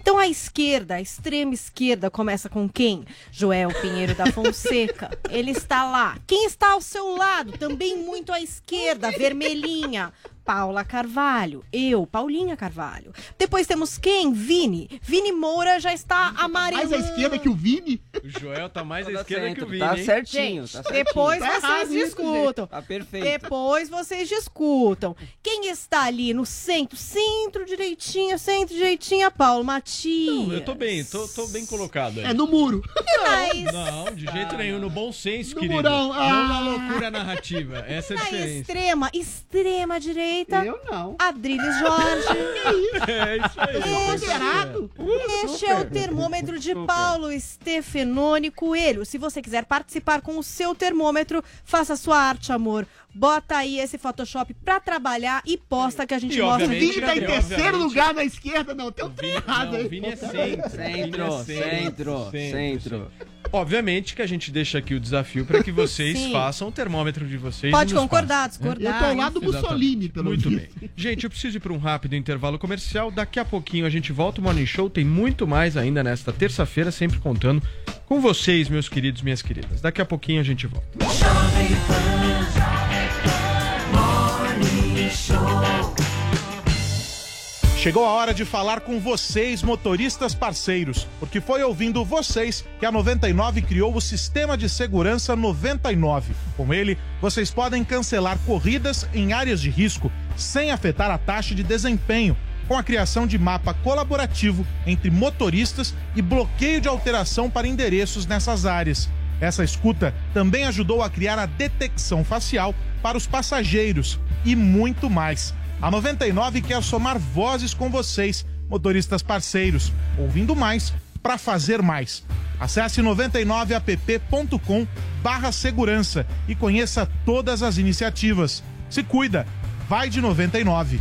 Então a esquerda, a extrema esquerda começa com quem? Joel Pinheiro da Fonseca. Ele está lá. Quem está ao seu lado? Também muito à esquerda, vermelhinha. Paula Carvalho, eu, Paulinha Carvalho. Depois temos quem? Vini. Vini Moura já está amarelando. Mais à esquerda que o Vini? O Joel tá mais à Tá esquerda centro, que o Vini. tá hein? certinho, Gente, tá certinho. depois Tá vocês discutam. Tá perfeito. Depois vocês discutam. Quem está ali no centro, centro direitinho, centro direitinho, Paulo Matias. Não, eu tô bem, tô, tô bem colocado aí. É no muro. Mas Não, de jeito nenhum, no bom senso, No querido. murão, Não ah. na loucura narrativa. Essa é a na diferença. extrema, extrema direita. Eu não. Adriles Jorge. É isso aí. Moderado. Este é o termômetro de Paulo Stefenoni Coelho. Se você quiser participar com o seu termômetro, faça sua arte, amor. Bota aí esse Photoshop pra trabalhar e posta que a gente E, mostra. O obviamente, Vini tá em Gabriel, terceiro obviamente. lugar na esquerda, não. Tem um trem errado Não, aí. o Vini é centro. Centro, Vini é centro, centro. Obviamente que a gente deixa aqui o desafio para que vocês Sim. façam o termômetro de vocês. Pode nos concordar, discordar. Eu tô ao lado do Exatamente. Mussolini, pelo Muito visto. bem. Gente, eu preciso ir para um rápido intervalo comercial. Daqui a pouquinho a gente volta. O Morning Show tem muito mais ainda nesta terça-feira, sempre contando com vocês, meus queridos, minhas queridas. Daqui a pouquinho a gente volta. Chegou a hora de falar com vocês, motoristas parceiros, porque foi ouvindo vocês que a 99 criou o Sistema de Segurança 99. Com ele, vocês podem cancelar corridas em áreas de risco sem afetar a taxa de desempenho, com a criação de mapa colaborativo entre motoristas e bloqueio de alteração para endereços nessas áreas. Essa escuta também ajudou a criar a detecção facial para os passageiros e muito mais. A 99 quer somar vozes com vocês, motoristas parceiros, ouvindo mais para fazer mais. Acesse 99app.com barra segurança e conheça todas as iniciativas. Se cuida, vai de 99.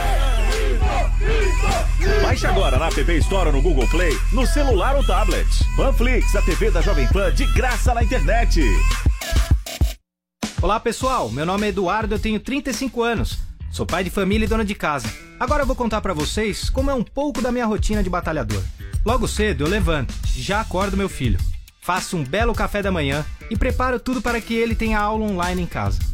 Baixe agora na App Store no Google Play, no celular ou tablet. Panflix, a TV da Jovem Pan de graça na internet. Olá pessoal, meu nome é Eduardo, eu tenho 35 anos. Sou pai de família e dona de casa. Agora eu vou contar pra vocês como é um pouco da minha rotina de batalhador. Logo cedo eu levanto, já acordo meu filho. Faço um belo café da manhã e preparo tudo para que ele tenha aula online em casa.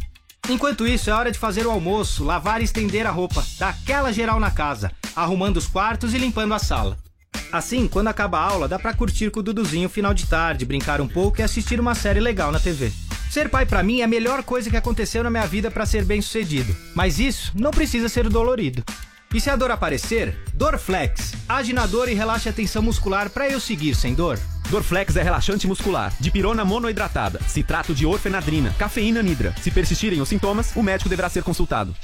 Enquanto isso, é hora de fazer o almoço, lavar e estender a roupa, dar aquela geral na casa, arrumando os quartos e limpando a sala. Assim, quando acaba a aula, dá pra curtir com o Duduzinho final de tarde, brincar um pouco e assistir uma série legal na TV. Ser pai pra mim é a melhor coisa que aconteceu na minha vida pra ser bem sucedido. Mas isso não precisa ser dolorido. E se a dor aparecer, Dorflex. Age na dor e relaxa a tensão muscular pra eu seguir sem dor. Dorflex é relaxante muscular, de pirona monoidratada, citrato de orfenadrina, cafeína nidra. Se persistirem os sintomas, o médico deverá ser consultado.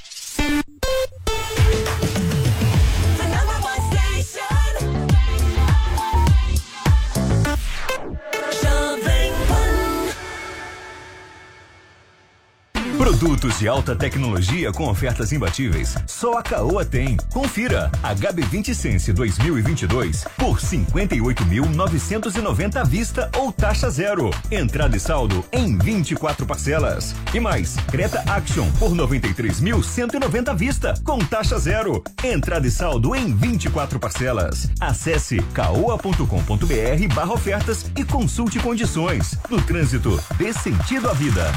Produtos de alta tecnologia com ofertas imbatíveis. Só a Caoa tem. Confira. HB20 Sense 2022 por 58.990 à vista ou taxa zero. Entrada e saldo em 24 parcelas. E mais, Creta Action por 93.190 à vista com taxa zero. Entrada e saldo em 24 parcelas. Acesse caoa.com.br barra ofertas e consulte condições. No trânsito, dê sentido à vida.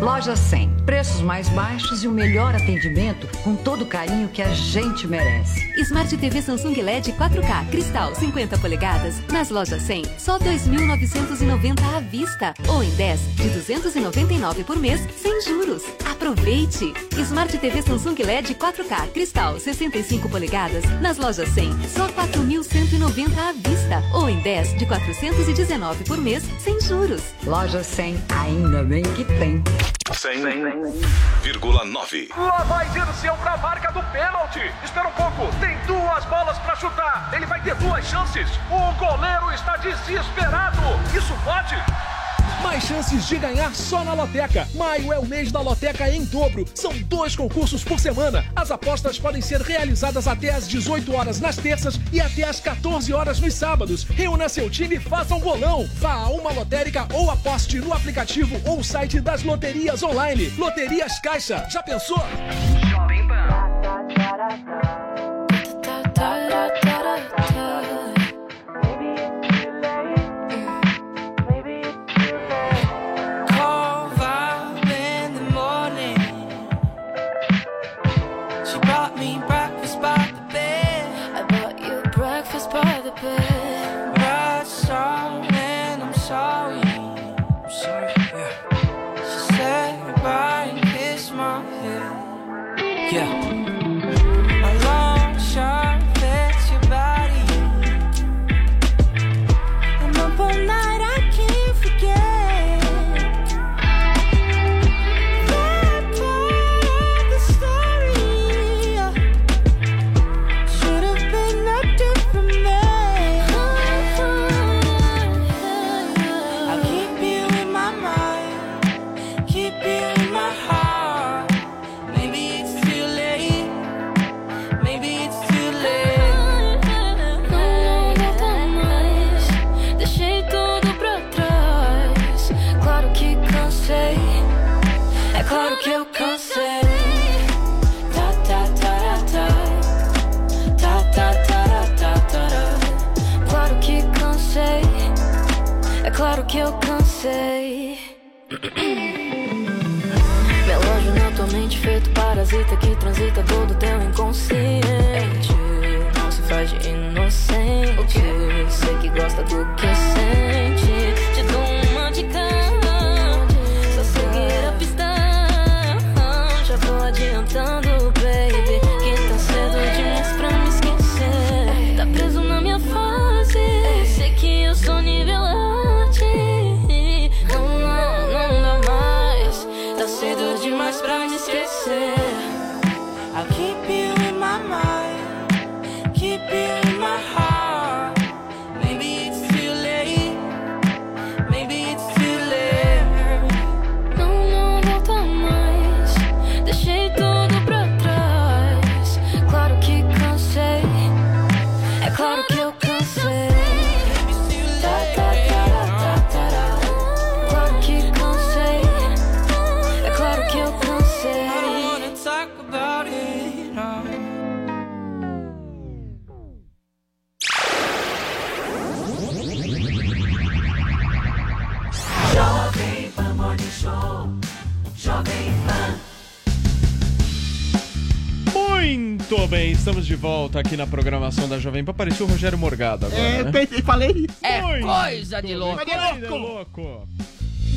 Loja 100. Preços mais baixos e o melhor atendimento com todo o carinho que a gente merece. Smart TV Samsung LED 4K Cristal 50 polegadas nas lojas 100 só 2.990 à vista ou em 10 de 299 por mês sem juros. Aproveite! Smart TV Samsung LED 4K Cristal 65 polegadas nas lojas 100, só 4.190 à vista ou em 10 de 419 por mês sem juros. Loja 100, ainda bem que tem. 100,9. Lá vai Dirceu pra marca do pênalti. Espera um pouco, tem duas bolas pra chutar. Ele vai ter duas chances. O goleiro está desesperado. Isso pode? Mais chances de ganhar só na Loteca. Maio é o mês da Loteca em dobro. São dois concursos por semana. As apostas podem ser realizadas até às 18 horas nas terças e até às 14 horas nos sábados. Reúna seu time e faça um bolão. Vá a uma lotérica ou aposte no aplicativo ou site das loterias online. Loterias Caixa. Já pensou? Aqui na programação da Jovem Pan. Apareceu o Rogério Morgado agora, É, né? pensei- falei isso. É Muito coisa de louco. Coisa de louco.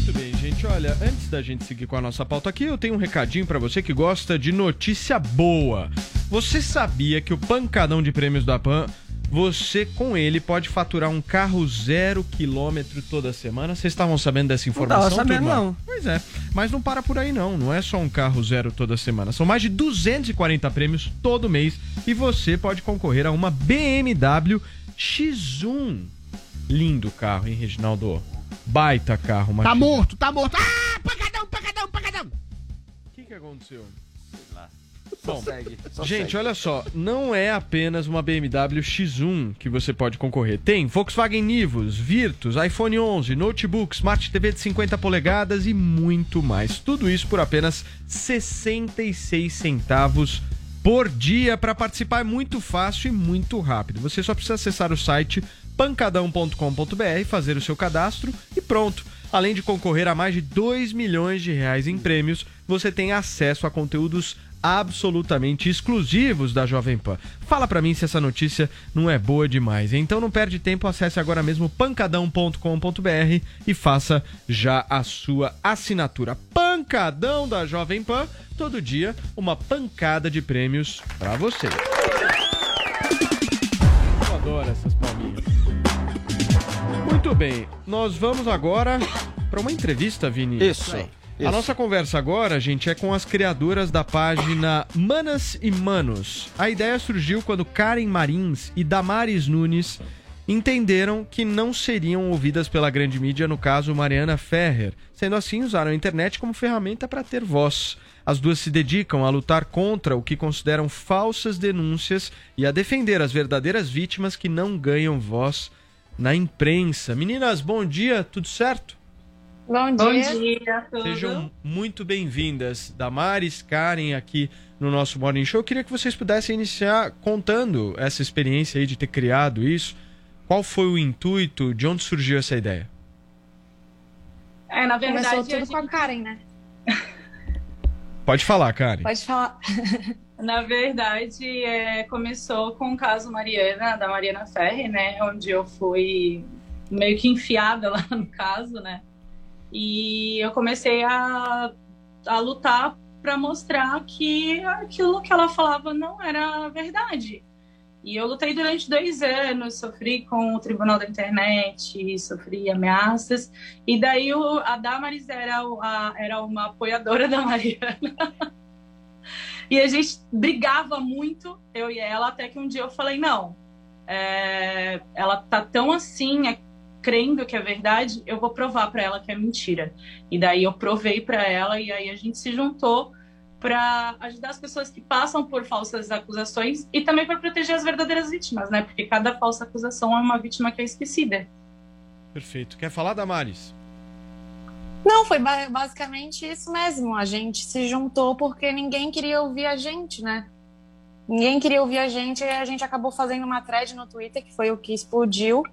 Muito bem, gente. Olha, antes da gente seguir com a nossa pauta aqui, eu tenho um recadinho pra você que gosta de notícia boa. Você sabia que o pancadão de prêmios da Pan, você com ele pode faturar um carro zero quilômetro toda semana? Vocês estavam sabendo dessa informação? tava sabendo, turma? não. Pois é, mas não para por aí não, não é só um carro zero toda semana, são mais de 240 prêmios todo mês e você pode concorrer a uma BMW X1. Lindo carro, hein, Reginaldo? Baita carro, uma Tá X1. morto, tá morto. Ah, pancadão, pancadão, pancadão. O que, que aconteceu? Só Bom, segue, gente, segue. olha só, não é apenas uma BMW X1 que você pode concorrer. Tem Volkswagen Nivus, Virtus, iPhone 11, notebook, Smart TV de 50 polegadas e muito mais. Tudo isso por apenas 66 centavos por dia. Para participar é muito fácil e muito rápido. Você só precisa acessar o site pancadão.com.br, fazer o seu cadastro e pronto. Além de concorrer a mais de 2 milhões de reais em prêmios, você tem acesso a conteúdos absolutamente exclusivos da Jovem Pan. Fala pra mim se essa notícia não é boa demais. Então não perde tempo, acesse agora mesmo pancadão.com.br e faça já a sua assinatura. Pancadão da Jovem Pan, todo dia uma pancada de prêmios pra você. Eu adoro essas palminhas. Muito bem, nós vamos agora para uma entrevista, Vini. Isso. A nossa conversa agora, gente, é com as criadoras da página Manas e Manos. A ideia surgiu quando Karen Marins e Damares Nunes entenderam que não seriam ouvidas pela grande mídia, no caso Mariana Ferrer. Sendo assim, usaram a internet como ferramenta para ter voz. As duas se dedicam a lutar contra o que consideram falsas denúncias e a defender as verdadeiras vítimas que não ganham voz na imprensa. Meninas, bom dia, tudo certo? Bom Bom dia. dia, tudo. Sejam muito bem-vindas, Damares, Karen, aqui no nosso Morning Show. Eu queria que vocês pudessem iniciar contando essa experiência aí de ter criado isso. Qual foi o intuito? De onde surgiu essa ideia? É, na verdade, Começou a tudo gente- com a Karen, né? Pode falar, Karen. Pode falar. Na verdade, é, começou com o caso Mariana, da Mariana Ferri, né? Onde eu fui meio que enfiada lá no caso, né? E eu comecei a, a lutar para mostrar que aquilo que ela falava não era verdade. E eu lutei durante dois anos, sofri com o Tribunal da Internet, sofri ameaças. E daí o, a Damaris era, a- era uma apoiadora da Mariana. E a gente brigava muito, eu e ela, até que um dia eu falei, não, é, ela tá tão assim, é, crendo que é verdade, eu vou provar para ela que é mentira. E daí eu provei para ela e aí a gente se juntou para ajudar as pessoas que passam por falsas acusações e também para proteger as verdadeiras vítimas, né? Porque cada falsa acusação é uma vítima que é esquecida. Perfeito. Quer falar, Damares? Não, foi ba- basicamente isso mesmo. A gente se juntou porque ninguém queria ouvir a gente, né? Ninguém queria ouvir a gente e a gente acabou fazendo uma thread no Twitter, que foi o que explodiu.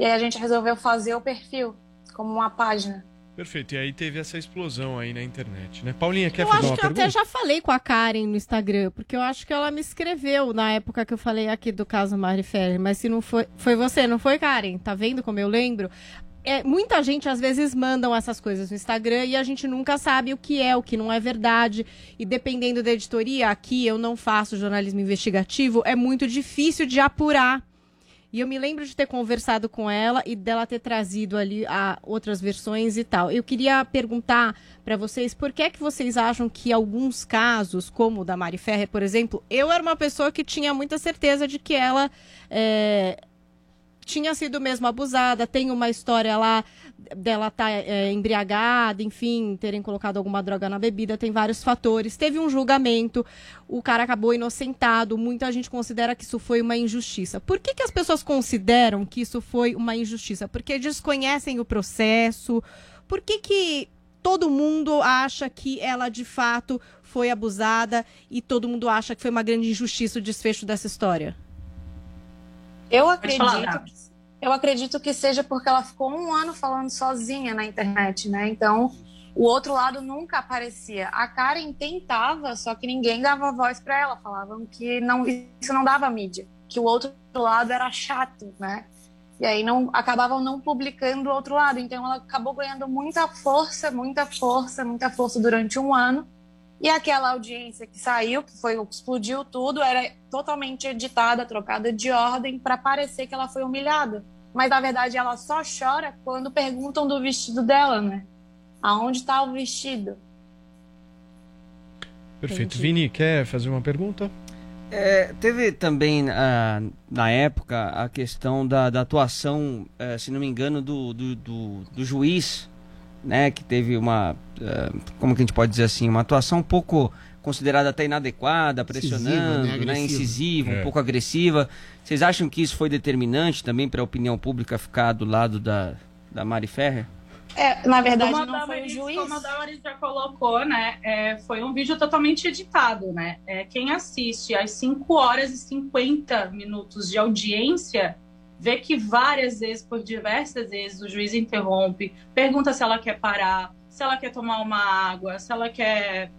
E aí a gente resolveu fazer o perfil como uma página. Perfeito. E aí teve essa explosão aí na internet, né? Paulinha, quer eu fazer acho uma que eu pergunta? até já falei com a Karen no Instagram, porque eu acho que ela me escreveu na época que eu falei aqui do caso Mari Ferrer, mas se não foi, foi você, não foi, Karen? Tá vendo como eu lembro? É, muita gente às vezes mandam essas coisas no Instagram e a gente nunca sabe o que é, o que não é verdade. E dependendo da editoria, aqui eu não faço jornalismo investigativo, é muito difícil de apurar. E eu me lembro de ter conversado com ela e dela ter trazido ali a outras versões e tal. Eu queria perguntar para vocês por que é que vocês acham que alguns casos, como o da Mari Ferrer, por exemplo, eu era uma pessoa que tinha muita certeza de que ela é, tinha sido mesmo abusada, tem uma história lá dela estar embriagada, enfim, terem colocado alguma droga na bebida, tem vários fatores. Teve um julgamento, o cara acabou inocentado, muita gente considera que isso foi uma injustiça. Por que, que as pessoas consideram que isso foi uma injustiça? Porque desconhecem o processo? Por que, que todo mundo acha que ela de fato foi abusada e todo mundo acha que foi uma grande injustiça o desfecho dessa história? Eu acredito, eu acredito que seja porque ela ficou um ano falando sozinha na internet, né? Então, o outro lado nunca aparecia. A Karen tentava, só que ninguém dava voz para ela. Falavam que não, isso não dava mídia, que o outro lado era chato, né? E aí não acabavam não publicando o outro lado. Então, ela acabou ganhando muita força, muita força, muita força durante um ano. E aquela audiência que saiu, que foi o que explodiu tudo, era totalmente editada, trocada de ordem para parecer que ela foi humilhada. Mas na verdade ela só chora quando perguntam do vestido dela, né? Aonde está o vestido? Perfeito. Vini, quer fazer uma pergunta? É, teve também ah, na época a questão da, da atuação, eh, se não me engano, do, do, do- do juiz, né? Que teve uma, eh, como que a gente pode dizer assim, uma atuação um pouco considerada até inadequada, pressionando, né? né? Agressiva. Incisiva, É. um pouco agressiva. Vocês acham que isso foi determinante também para a opinião pública ficar do lado da, da Mari Ferrer? É, na verdade Como a não foi o juiz. Como a Damaris já colocou, né? é, foi um vídeo totalmente editado, né? É, quem assiste às 5 horas e 50 minutos de audiência vê que várias vezes, por diversas vezes, o juiz interrompe, pergunta se ela quer parar, se ela quer tomar uma água, se ela quer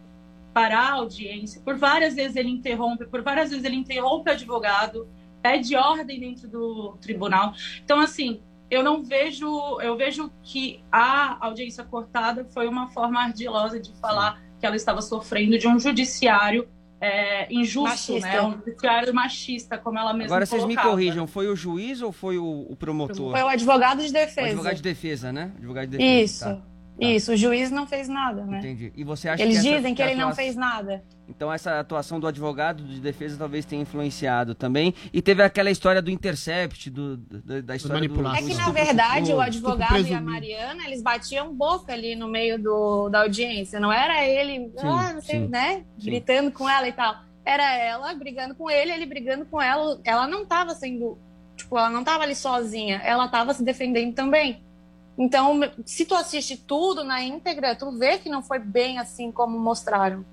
parar a audiência. Por várias vezes ele interrompe, por várias vezes ele interrompe o advogado, pede ordem dentro do tribunal. Então, assim, eu não vejo, eu vejo que a audiência cortada foi uma forma ardilosa de falar que ela estava sofrendo de um judiciário é, injusto, Machista. né? Um judiciário machista, como ela mesma Agora vocês me corrijam, foi o juiz ou foi o, o promotor? Foi o advogado de defesa. O advogado de defesa, né? Advogado de defesa. Isso. tá. Isso, o juiz não fez nada, né? Entendi. E você acha Eles que essa- dizem que ele não fez nada. Então essa atuação do advogado de defesa talvez tenha influenciado também. E teve aquela história do intercept, do, do- da história do, É que, na verdade, o advogado e a. Mariana, eles batiam boca ali no meio do, da audiência. Não era ele, Sim, ah, não sei, sim, né? sim. Gritando com ela e tal. Era ela brigando com ele, ele brigando com ela. Ela não tava sendo. Tipo, ela não tava ali sozinha. Ela tava se defendendo também. Então, se tu assiste tudo na íntegra, tu vê que não foi bem assim como mostraram.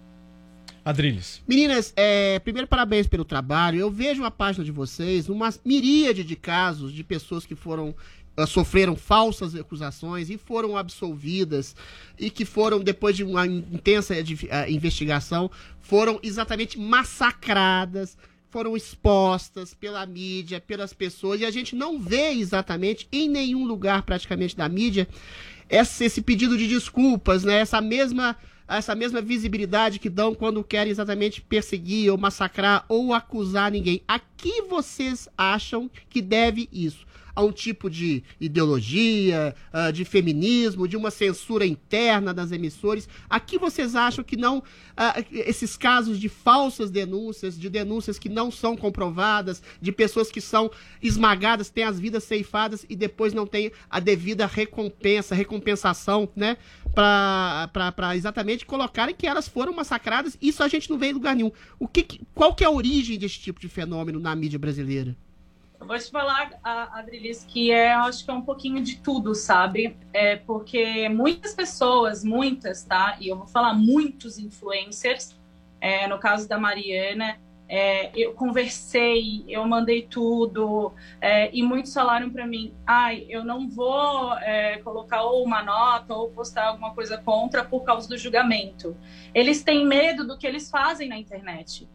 Adriles. Meninas, é, primeiro parabéns pelo trabalho. Eu vejo a página de vocês uma miríade de casos de pessoas que foram ah, sofreram falsas acusações e foram absolvidas e que foram depois de uma intensa edi- ah, investigação foram exatamente massacradas, foram expostas pela mídia, pelas pessoas e a gente não vê exatamente em nenhum lugar praticamente da mídia esse, pedido de desculpas, né? Essa mesma essa mesma visibilidade que dão quando querem exatamente perseguir ou massacrar ou acusar ninguém. A que vocês acham que deve isso? A um tipo de ideologia, ah, de feminismo, de uma censura interna das emissoras? A que vocês acham que não ah, esses casos de falsas denúncias, de denúncias que não são comprovadas, de pessoas que são esmagadas, têm as vidas ceifadas e depois não tem a devida recompensa, recompensação, né? Para exatamente colocarem que elas foram massacradas. Isso a gente não vê em lugar nenhum. O que- qual que é a origem desse tipo de fenômeno na mídia brasileira? Eu vou te falar, Adrilis, que é, acho que é um pouquinho de tudo, sabe? É porque muitas pessoas, muitas, tá? E eu vou falar muitos influencers, é, no caso da Mariana, é, eu conversei, eu mandei tudo, é, e muitos falaram para mim, ai, eu não vou é, colocar ou uma nota ou postar alguma coisa contra por causa do julgamento. Eles têm medo do que eles fazem na internet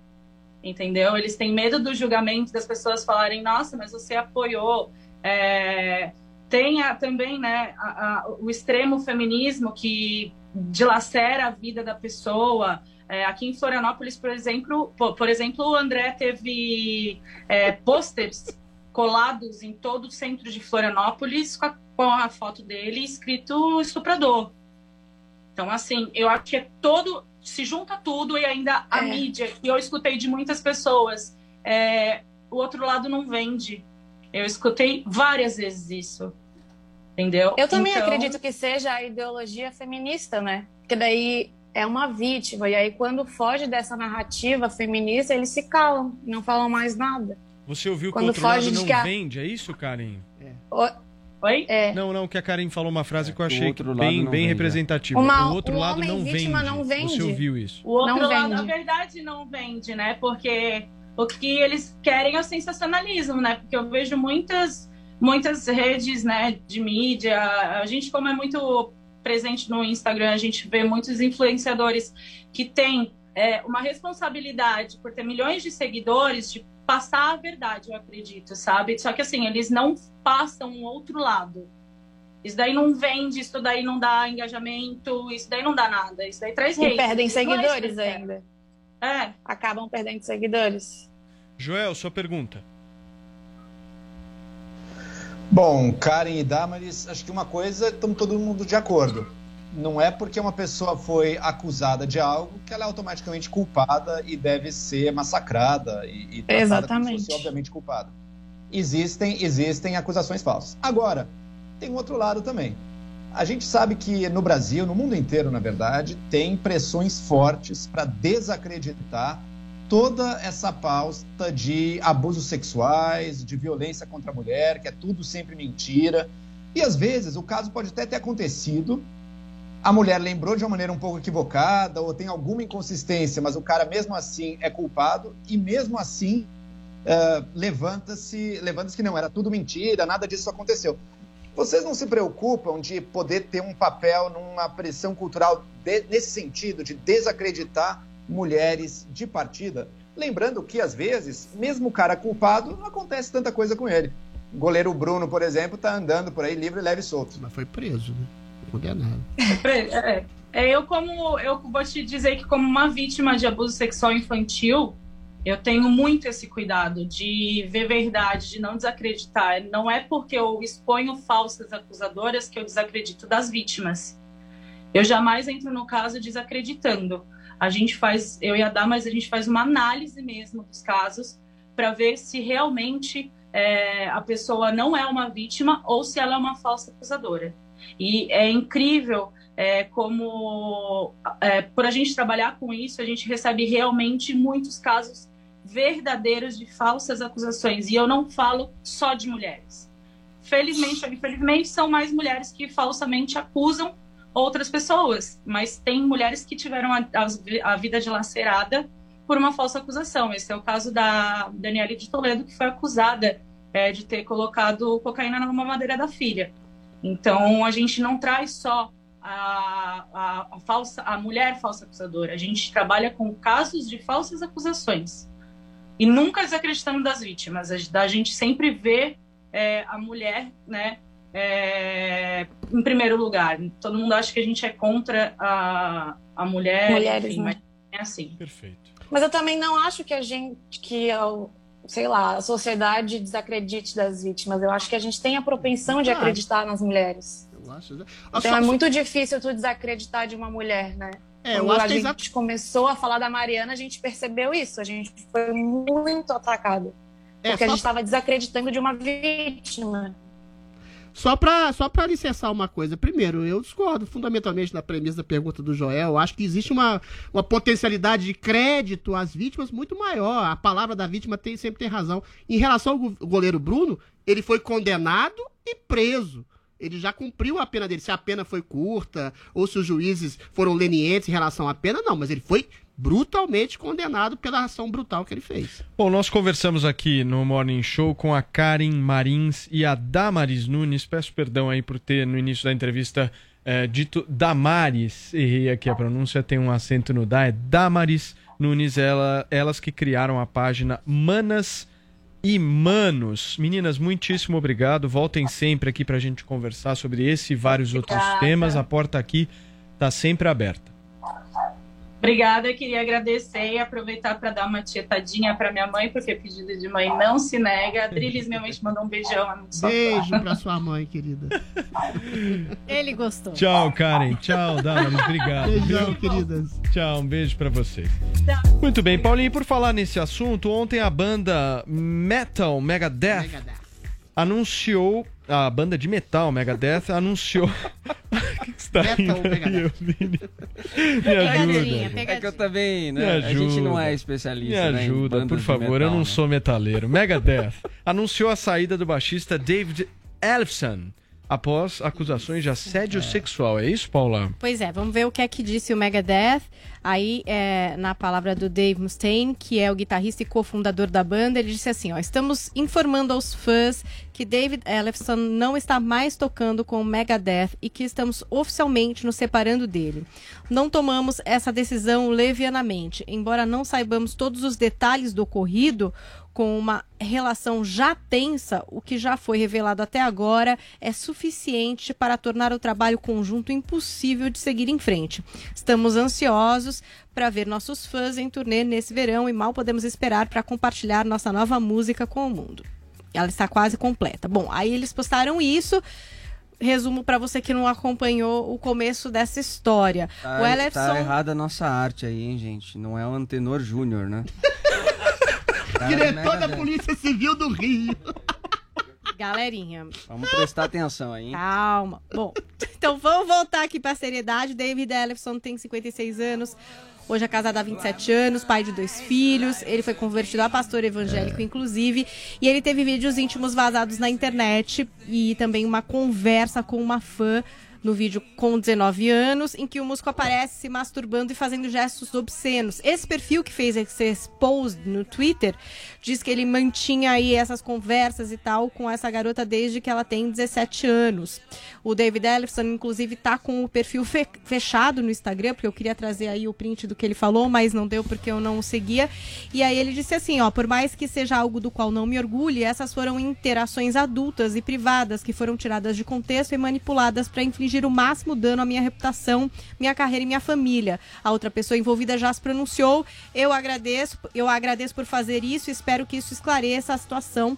entendeu? Eles têm medo do julgamento das pessoas falarem, nossa, mas você apoiou. É, tem a- também né, a- a- o extremo feminismo que dilacera a vida da pessoa. É, aqui em Florianópolis, por exemplo, po- por exemplo, o André teve é, pôsteres colados em todo o centro de Florianópolis com a, com a foto dele escrito estuprador. Então, assim, eu acho que é todo. Se junta tudo e ainda a É. mídia, que eu escutei de muitas pessoas. é, o outro lado não vende. Eu escutei várias vezes isso. Entendeu? Eu também Então, acredito que seja a ideologia feminista, né? Porque daí é uma vítima. E aí, quando foge dessa narrativa feminista, eles se calam, não falam mais nada. Você ouviu que Quando o outro foge lado não a- vende, é isso, Karen? Oi? É. Não, não, que a Karen falou uma frase que eu achei outro lado bem, bem é. representativa. Uma- o outro o lado homem não vítima vende. não vende. Você ouviu isso? O outro Não lado, vende. na verdade, não vende, né? Porque o que eles querem é o sensacionalismo, né? Porque eu vejo muitas, muitas redes, né, de mídia. A gente, como é muito presente no Instagram, a gente vê muitos influenciadores que têm é, uma responsabilidade por ter milhões de seguidores de passar a verdade, eu acredito, sabe? Só que assim, eles não passam um outro lado. Isso daí não vende, isso daí não dá engajamento, isso daí não dá nada. Isso daí traz E hate. perdem Isso é seguidores sincero. ainda. É. Acabam perdendo seguidores. Joel, sua pergunta. Bom, Karen e Damaris, acho que uma coisa estamos todo mundo de acordo. Não é porque uma pessoa foi acusada de algo que ela é automaticamente culpada e deve ser massacrada e, e tratada como se Exatamente. fosse, obviamente culpada. Existem, existem acusações falsas. Agora, tem um outro lado também. A gente sabe que no Brasil, no mundo inteiro, na verdade, tem pressões fortes para desacreditar toda essa pauta de abusos sexuais, de violência contra a mulher, que é tudo sempre mentira. E às vezes o caso pode até ter acontecido, a mulher lembrou de uma maneira um pouco equivocada ou tem alguma inconsistência, mas o cara mesmo assim é culpado e mesmo assim eh, levanta-se, levanta-se que não era tudo mentira, nada disso aconteceu. Vocês não se preocupam de poder ter um papel numa pressão cultural de- nesse sentido, de desacreditar mulheres de partida? Lembrando que, às vezes, mesmo o cara culpado, não acontece tanta coisa com ele. O goleiro Bruno, por exemplo, tá andando por aí livre, leve e solto. Mas foi preso, né? Não condenado. É, é, eu como eu vou te dizer que como uma vítima de abuso sexual infantil, eu tenho muito esse cuidado de ver verdade, de não desacreditar. Não é porque eu exponho falsas acusadoras que eu desacredito das vítimas. Eu jamais entro no caso desacreditando. A gente faz, eu e a Damas, a gente faz uma análise mesmo dos casos para ver se realmente é, a pessoa não é uma vítima ou se ela é uma falsa acusadora. E é incrível é, como, é, por a gente trabalhar com isso, a gente recebe realmente muitos casos verdadeiros de falsas acusações. E eu não falo só de mulheres. Felizmente infelizmente, são mais mulheres que falsamente acusam outras pessoas, mas tem mulheres que tiveram a, a, a vida dilacerada por uma falsa acusação. Esse é o caso da Daniele de Toledo, que foi acusada é, de ter colocado cocaína na mamadeira da filha. Então, a gente não traz só a, a, a, falsa, a mulher falsa acusadora, a gente trabalha com casos de falsas acusações. E nunca desacreditando das vítimas, a, a gente sempre vê é, a mulher, né, é, em primeiro lugar. Todo mundo acha que a gente é contra a, a mulher, Mulheres, enfim, né? mas é assim. Perfeito. Mas eu também não acho que a gente, que eu, sei lá, a sociedade desacredite das vítimas. Eu acho que a gente tem a propensão de acreditar nas mulheres. Eu acho. Então Só- é muito difícil tu desacreditar de uma mulher, né? É, eu Quando acho a que gente começou a falar da Mariana, a gente percebeu isso. A gente foi muito atacado. É, Porque a só- gente estava desacreditando de uma vítima. Só pra, só pra alicerçar uma coisa. Primeiro, eu discordo fundamentalmente da premissa da pergunta do Joel. Eu acho que existe uma, uma potencialidade de crédito às vítimas muito maior. A palavra da vítima tem, sempre tem razão. Em relação ao go- goleiro Bruno, ele foi condenado e preso. Ele já cumpriu a pena dele. Se a pena foi curta, ou se os juízes foram lenientes em relação à pena, não. Mas ele foi brutalmente condenado pela ação brutal que ele fez. Bom, nós conversamos aqui no Morning Show com a Karen Marins e a Damaris Nunes. Peço perdão aí por ter no início da entrevista eh, dito Damaris. Errei aqui a pronúncia, tem um acento no da. É Damaris Nunes, ela, elas que criaram a página Manas e Manos. Meninas, muitíssimo obrigado. Voltem sempre aqui pra gente conversar sobre esse e vários outros Obrigada. temas. A porta aqui tá sempre aberta. Obrigada, queria agradecer e aproveitar para dar uma tietadinha para minha mãe, porque pedido de mãe não se nega. A Drilis, minha mãe, te mandou um beijão. Beijo pra sua mãe, querida. Ele gostou. Tchau, Karen. Tchau, Damaris. Obrigado. Beijão, queridas. Tchau, um beijo pra vocês. Muito bem, Paulinho, por falar nesse assunto, ontem a banda Metal Megadeth, anunciou. A banda de metal Megadeth anunciou. O que que você tá Metal Megadeth. Me Pegadinha, ajuda. É que eu também, Me né? A gente não ajuda. é Me especialista, né, em ajuda, bandas por favor, eu metal, não né? sou metaleiro. Megadeth anunciou a saída do baixista David Ellefson após acusações de assédio sexual. É isso, Paula? Pois é, vamos ver o que é que disse o Megadeth. Aí, é, na palavra do Dave Mustaine, que é o guitarrista e cofundador da banda, ele disse assim: ó, estamos informando aos fãs que David Ellefson não está mais tocando com o Megadeth e que estamos oficialmente nos separando dele. Não tomamos essa decisão levianamente, embora não saibamos todos os detalhes do ocorrido. Com uma relação já tensa, o que já foi revelado até agora é suficiente para tornar o trabalho conjunto impossível de seguir em frente. Estamos ansiosos para ver nossos fãs em turnê nesse verão e mal podemos esperar para compartilhar nossa nova música com o mundo. Ela está quase completa. Bom, aí eles postaram isso. Resumo para você que não acompanhou o começo dessa história. Tá, o Ellefson tá errada a nossa arte aí, hein, gente? Não é o Antenor Júnior, né? Cara, Diretor da. Polícia Civil do Rio. Galerinha, Vamos prestar atenção aí, hein? Calma. Bom, então vamos voltar aqui pra seriedade. David Ellefson tem 56 anos. Hoje é casado há 27 anos, pai de dois filhos. Ele foi convertido a pastor evangélico, inclusive. E ele teve vídeos íntimos vazados na internet e também uma conversa com uma fã no vídeo com 19 anos, em que o músico aparece se masturbando e fazendo gestos obscenos. Esse perfil que fez esse post no Twitter diz que ele mantinha aí essas conversas e tal com essa garota desde que ela tem 17 anos. O David Ellison, inclusive, tá com o perfil fe- fechado no Instagram, porque eu queria trazer aí o print do que ele falou, mas não deu porque eu não o seguia. E aí ele disse assim, ó, por mais que seja algo do qual não me orgulhe, essas foram interações adultas e privadas que foram tiradas de contexto e manipuladas para infligir o máximo dano à minha reputação, minha carreira e minha família. A outra pessoa envolvida já se pronunciou. Eu agradeço, eu agradeço por fazer isso, espero que isso esclareça a situação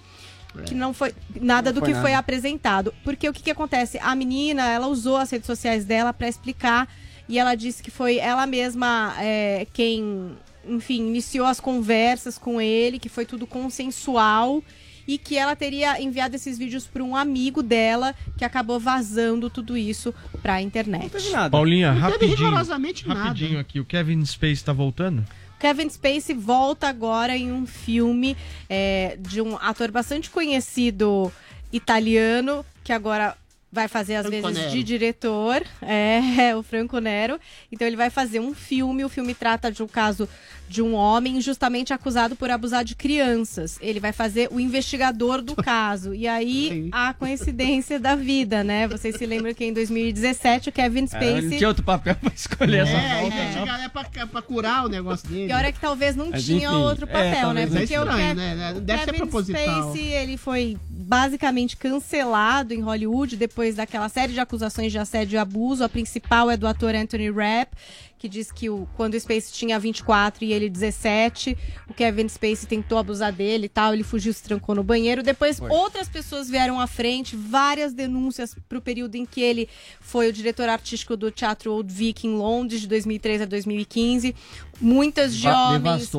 que não foi nada Não do foi que nada. foi apresentado. Porque o que, que acontece? A menina, ela usou as redes sociais dela para explicar e ela disse que foi ela mesma é, quem, enfim, iniciou as conversas com ele, que foi tudo consensual e que ela teria enviado esses vídeos para um amigo dela que acabou vazando tudo isso para a internet. Paulinha, Não teve rapidinho. rigorosamente nada. Rapidinho aqui. O Kevin Space tá voltando? Kevin Spacey volta agora em um filme é, de um ator bastante conhecido italiano, que agora vai fazer às Franco vezes Nero. de diretor, é, o Franco Nero. Então ele vai fazer um filme, o filme trata de um caso de um homem justamente acusado por abusar de crianças. Ele vai fazer o investigador do caso. E aí a coincidência da vida, né? Vocês se lembram que em 2017 o Kevin É, Spacey não tinha outro papel pra escolher essa É, volta, é, não. é pra, pra curar o negócio dele. Pior é que talvez não Mas, tinha enfim, outro é, papel, né? Porque É o estranho, Kev- né? Deve ser Kevin proposital. Spacey, ele foi basicamente cancelado em Hollywood depois daquela série de acusações de assédio e abuso. A principal é do ator Anthony Rapp, que diz que o, quando o Spacey tinha 24 e ele 17, o Kevin Spacey tentou abusar dele e tal, ele fugiu, se trancou no banheiro. Depois Foi. outras pessoas vieram à frente, várias denúncias pro período em que ele foi o diretor artístico do Teatro Old Vic em Londres, de 2003 a 2015. Muitas de Va- homens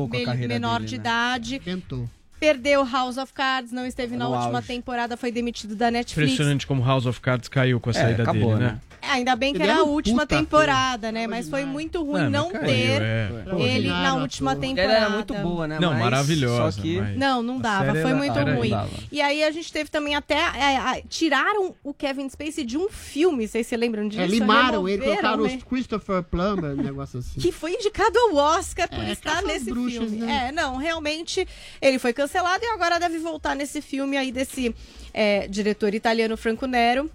menor dele, de né? idade. Tentou. Perdeu House of Cards, não esteve na No última auge. temporada, foi demitido da Netflix. Impressionante como House of Cards caiu com a É, saída acabou, dele, né? né? É, Ainda bem que Ele era a última puta temporada, né? Mas foi muito ruim Não, não mas ter caiu, é. ele na última temporada. Ela era muito boa, né? Não, Mas maravilhosa. Só que... mas- Não, não dava, foi muito era ruim. E aí a gente teve também até. é, a- tiraram o Kevin Spacey de um filme, vocês se lembram disso? É, limaram ele, colocaram ele. os Christopher Plummer, um negócio assim. Que foi indicado ao Oscar por É, estar nesse bruxas, filme. né? É, não, realmente ele foi cancelado e agora deve voltar nesse filme aí desse é, diretor italiano Franco Nero,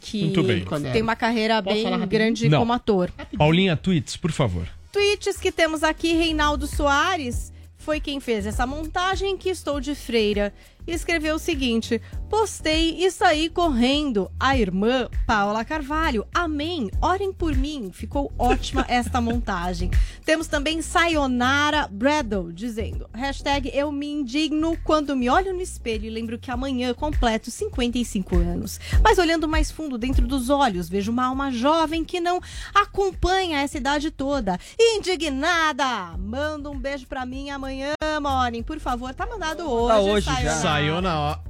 que Muito bem. tem uma carreira Posso bem grande Não. como ator. Paulinha, tweets, por favor. Tweets que temos aqui, Reinaldo Soares foi quem fez essa montagem que estou de freira. E escreveu o seguinte: postei e saí correndo. A irmã Paula Carvalho. Amém. Orem por mim. Ficou ótima esta montagem. Temos também Sayonara Bradle dizendo: hashtag eu me indigno quando me olho no espelho e lembro que amanhã completo 55 anos. Mas olhando mais fundo dentro dos olhos, vejo uma alma jovem que não acompanha essa idade toda. Indignada! Manda um beijo pra mim amanhã, Morning. Por favor, tá mandado hoje. Tá hoje já. Sayonara. Sayonara,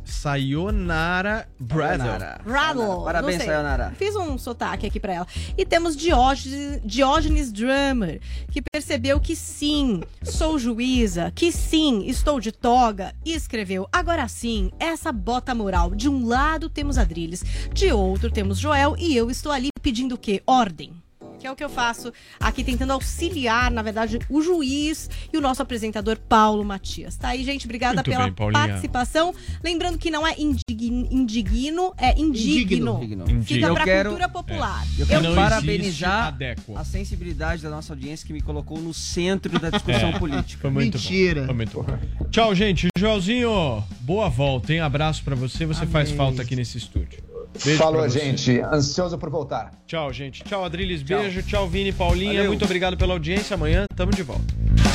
Sayonara Brother. Sayonara. Bradle. Parabéns, não sei. Sayonara. Fiz um sotaque aqui pra ela. E temos Diógenes, Diógenes Drummer, que percebeu que sim, sou juíza, que sim, estou de toga, e escreveu: agora sim, essa bota moral. De um lado temos Adriles, de outro temos Joel, e eu estou ali pedindo o quê? Ordem. Que é o que eu faço aqui tentando auxiliar, na verdade, o juiz e o nosso apresentador Paulo Matias. Tá aí, gente. Obrigada Muito pela bem, participação. Lembrando que não é indigno, indigno é indigno. Indigno. Fica Eu pra quero- cultura popular. Eu Que quero não parabenizar a sensibilidade da nossa audiência que me colocou no centro da discussão política. Foi muito Mentira. bom. Foi muito bom. Tchau, gente. Joelzinho, boa volta, hein? Abraço pra você. Você faz falta aqui nesse estúdio. Beijo Falou, gente. Ansioso por voltar. Tchau, gente. Tchau, Adriles. Tchau. Beijo. Tchau, Vini, Paulinha. Valeu. Muito obrigado pela audiência. Amanhã tamo de volta.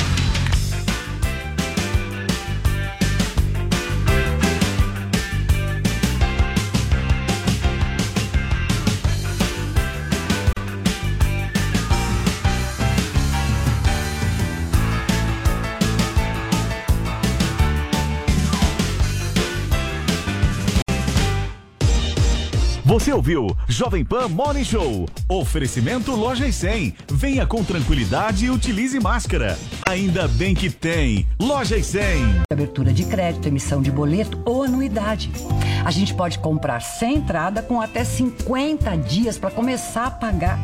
Você ouviu Jovem Pan Morning Show. Oferecimento Loja e 100. Venha com tranquilidade e utilize máscara. Ainda bem que tem. Loja e 100. Abertura de crédito, emissão de boleto ou anuidade. A gente pode comprar sem entrada com até 50 dias para começar a pagar.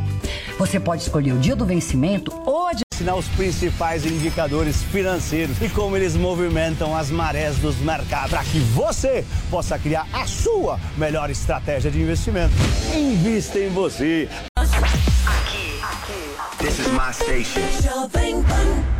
Você pode escolher o dia do vencimento ou a ensinar os principais indicadores financeiros e como eles movimentam as marés dos mercados para que você possa criar a sua melhor estratégia de investimento. Invista em você. This is my station.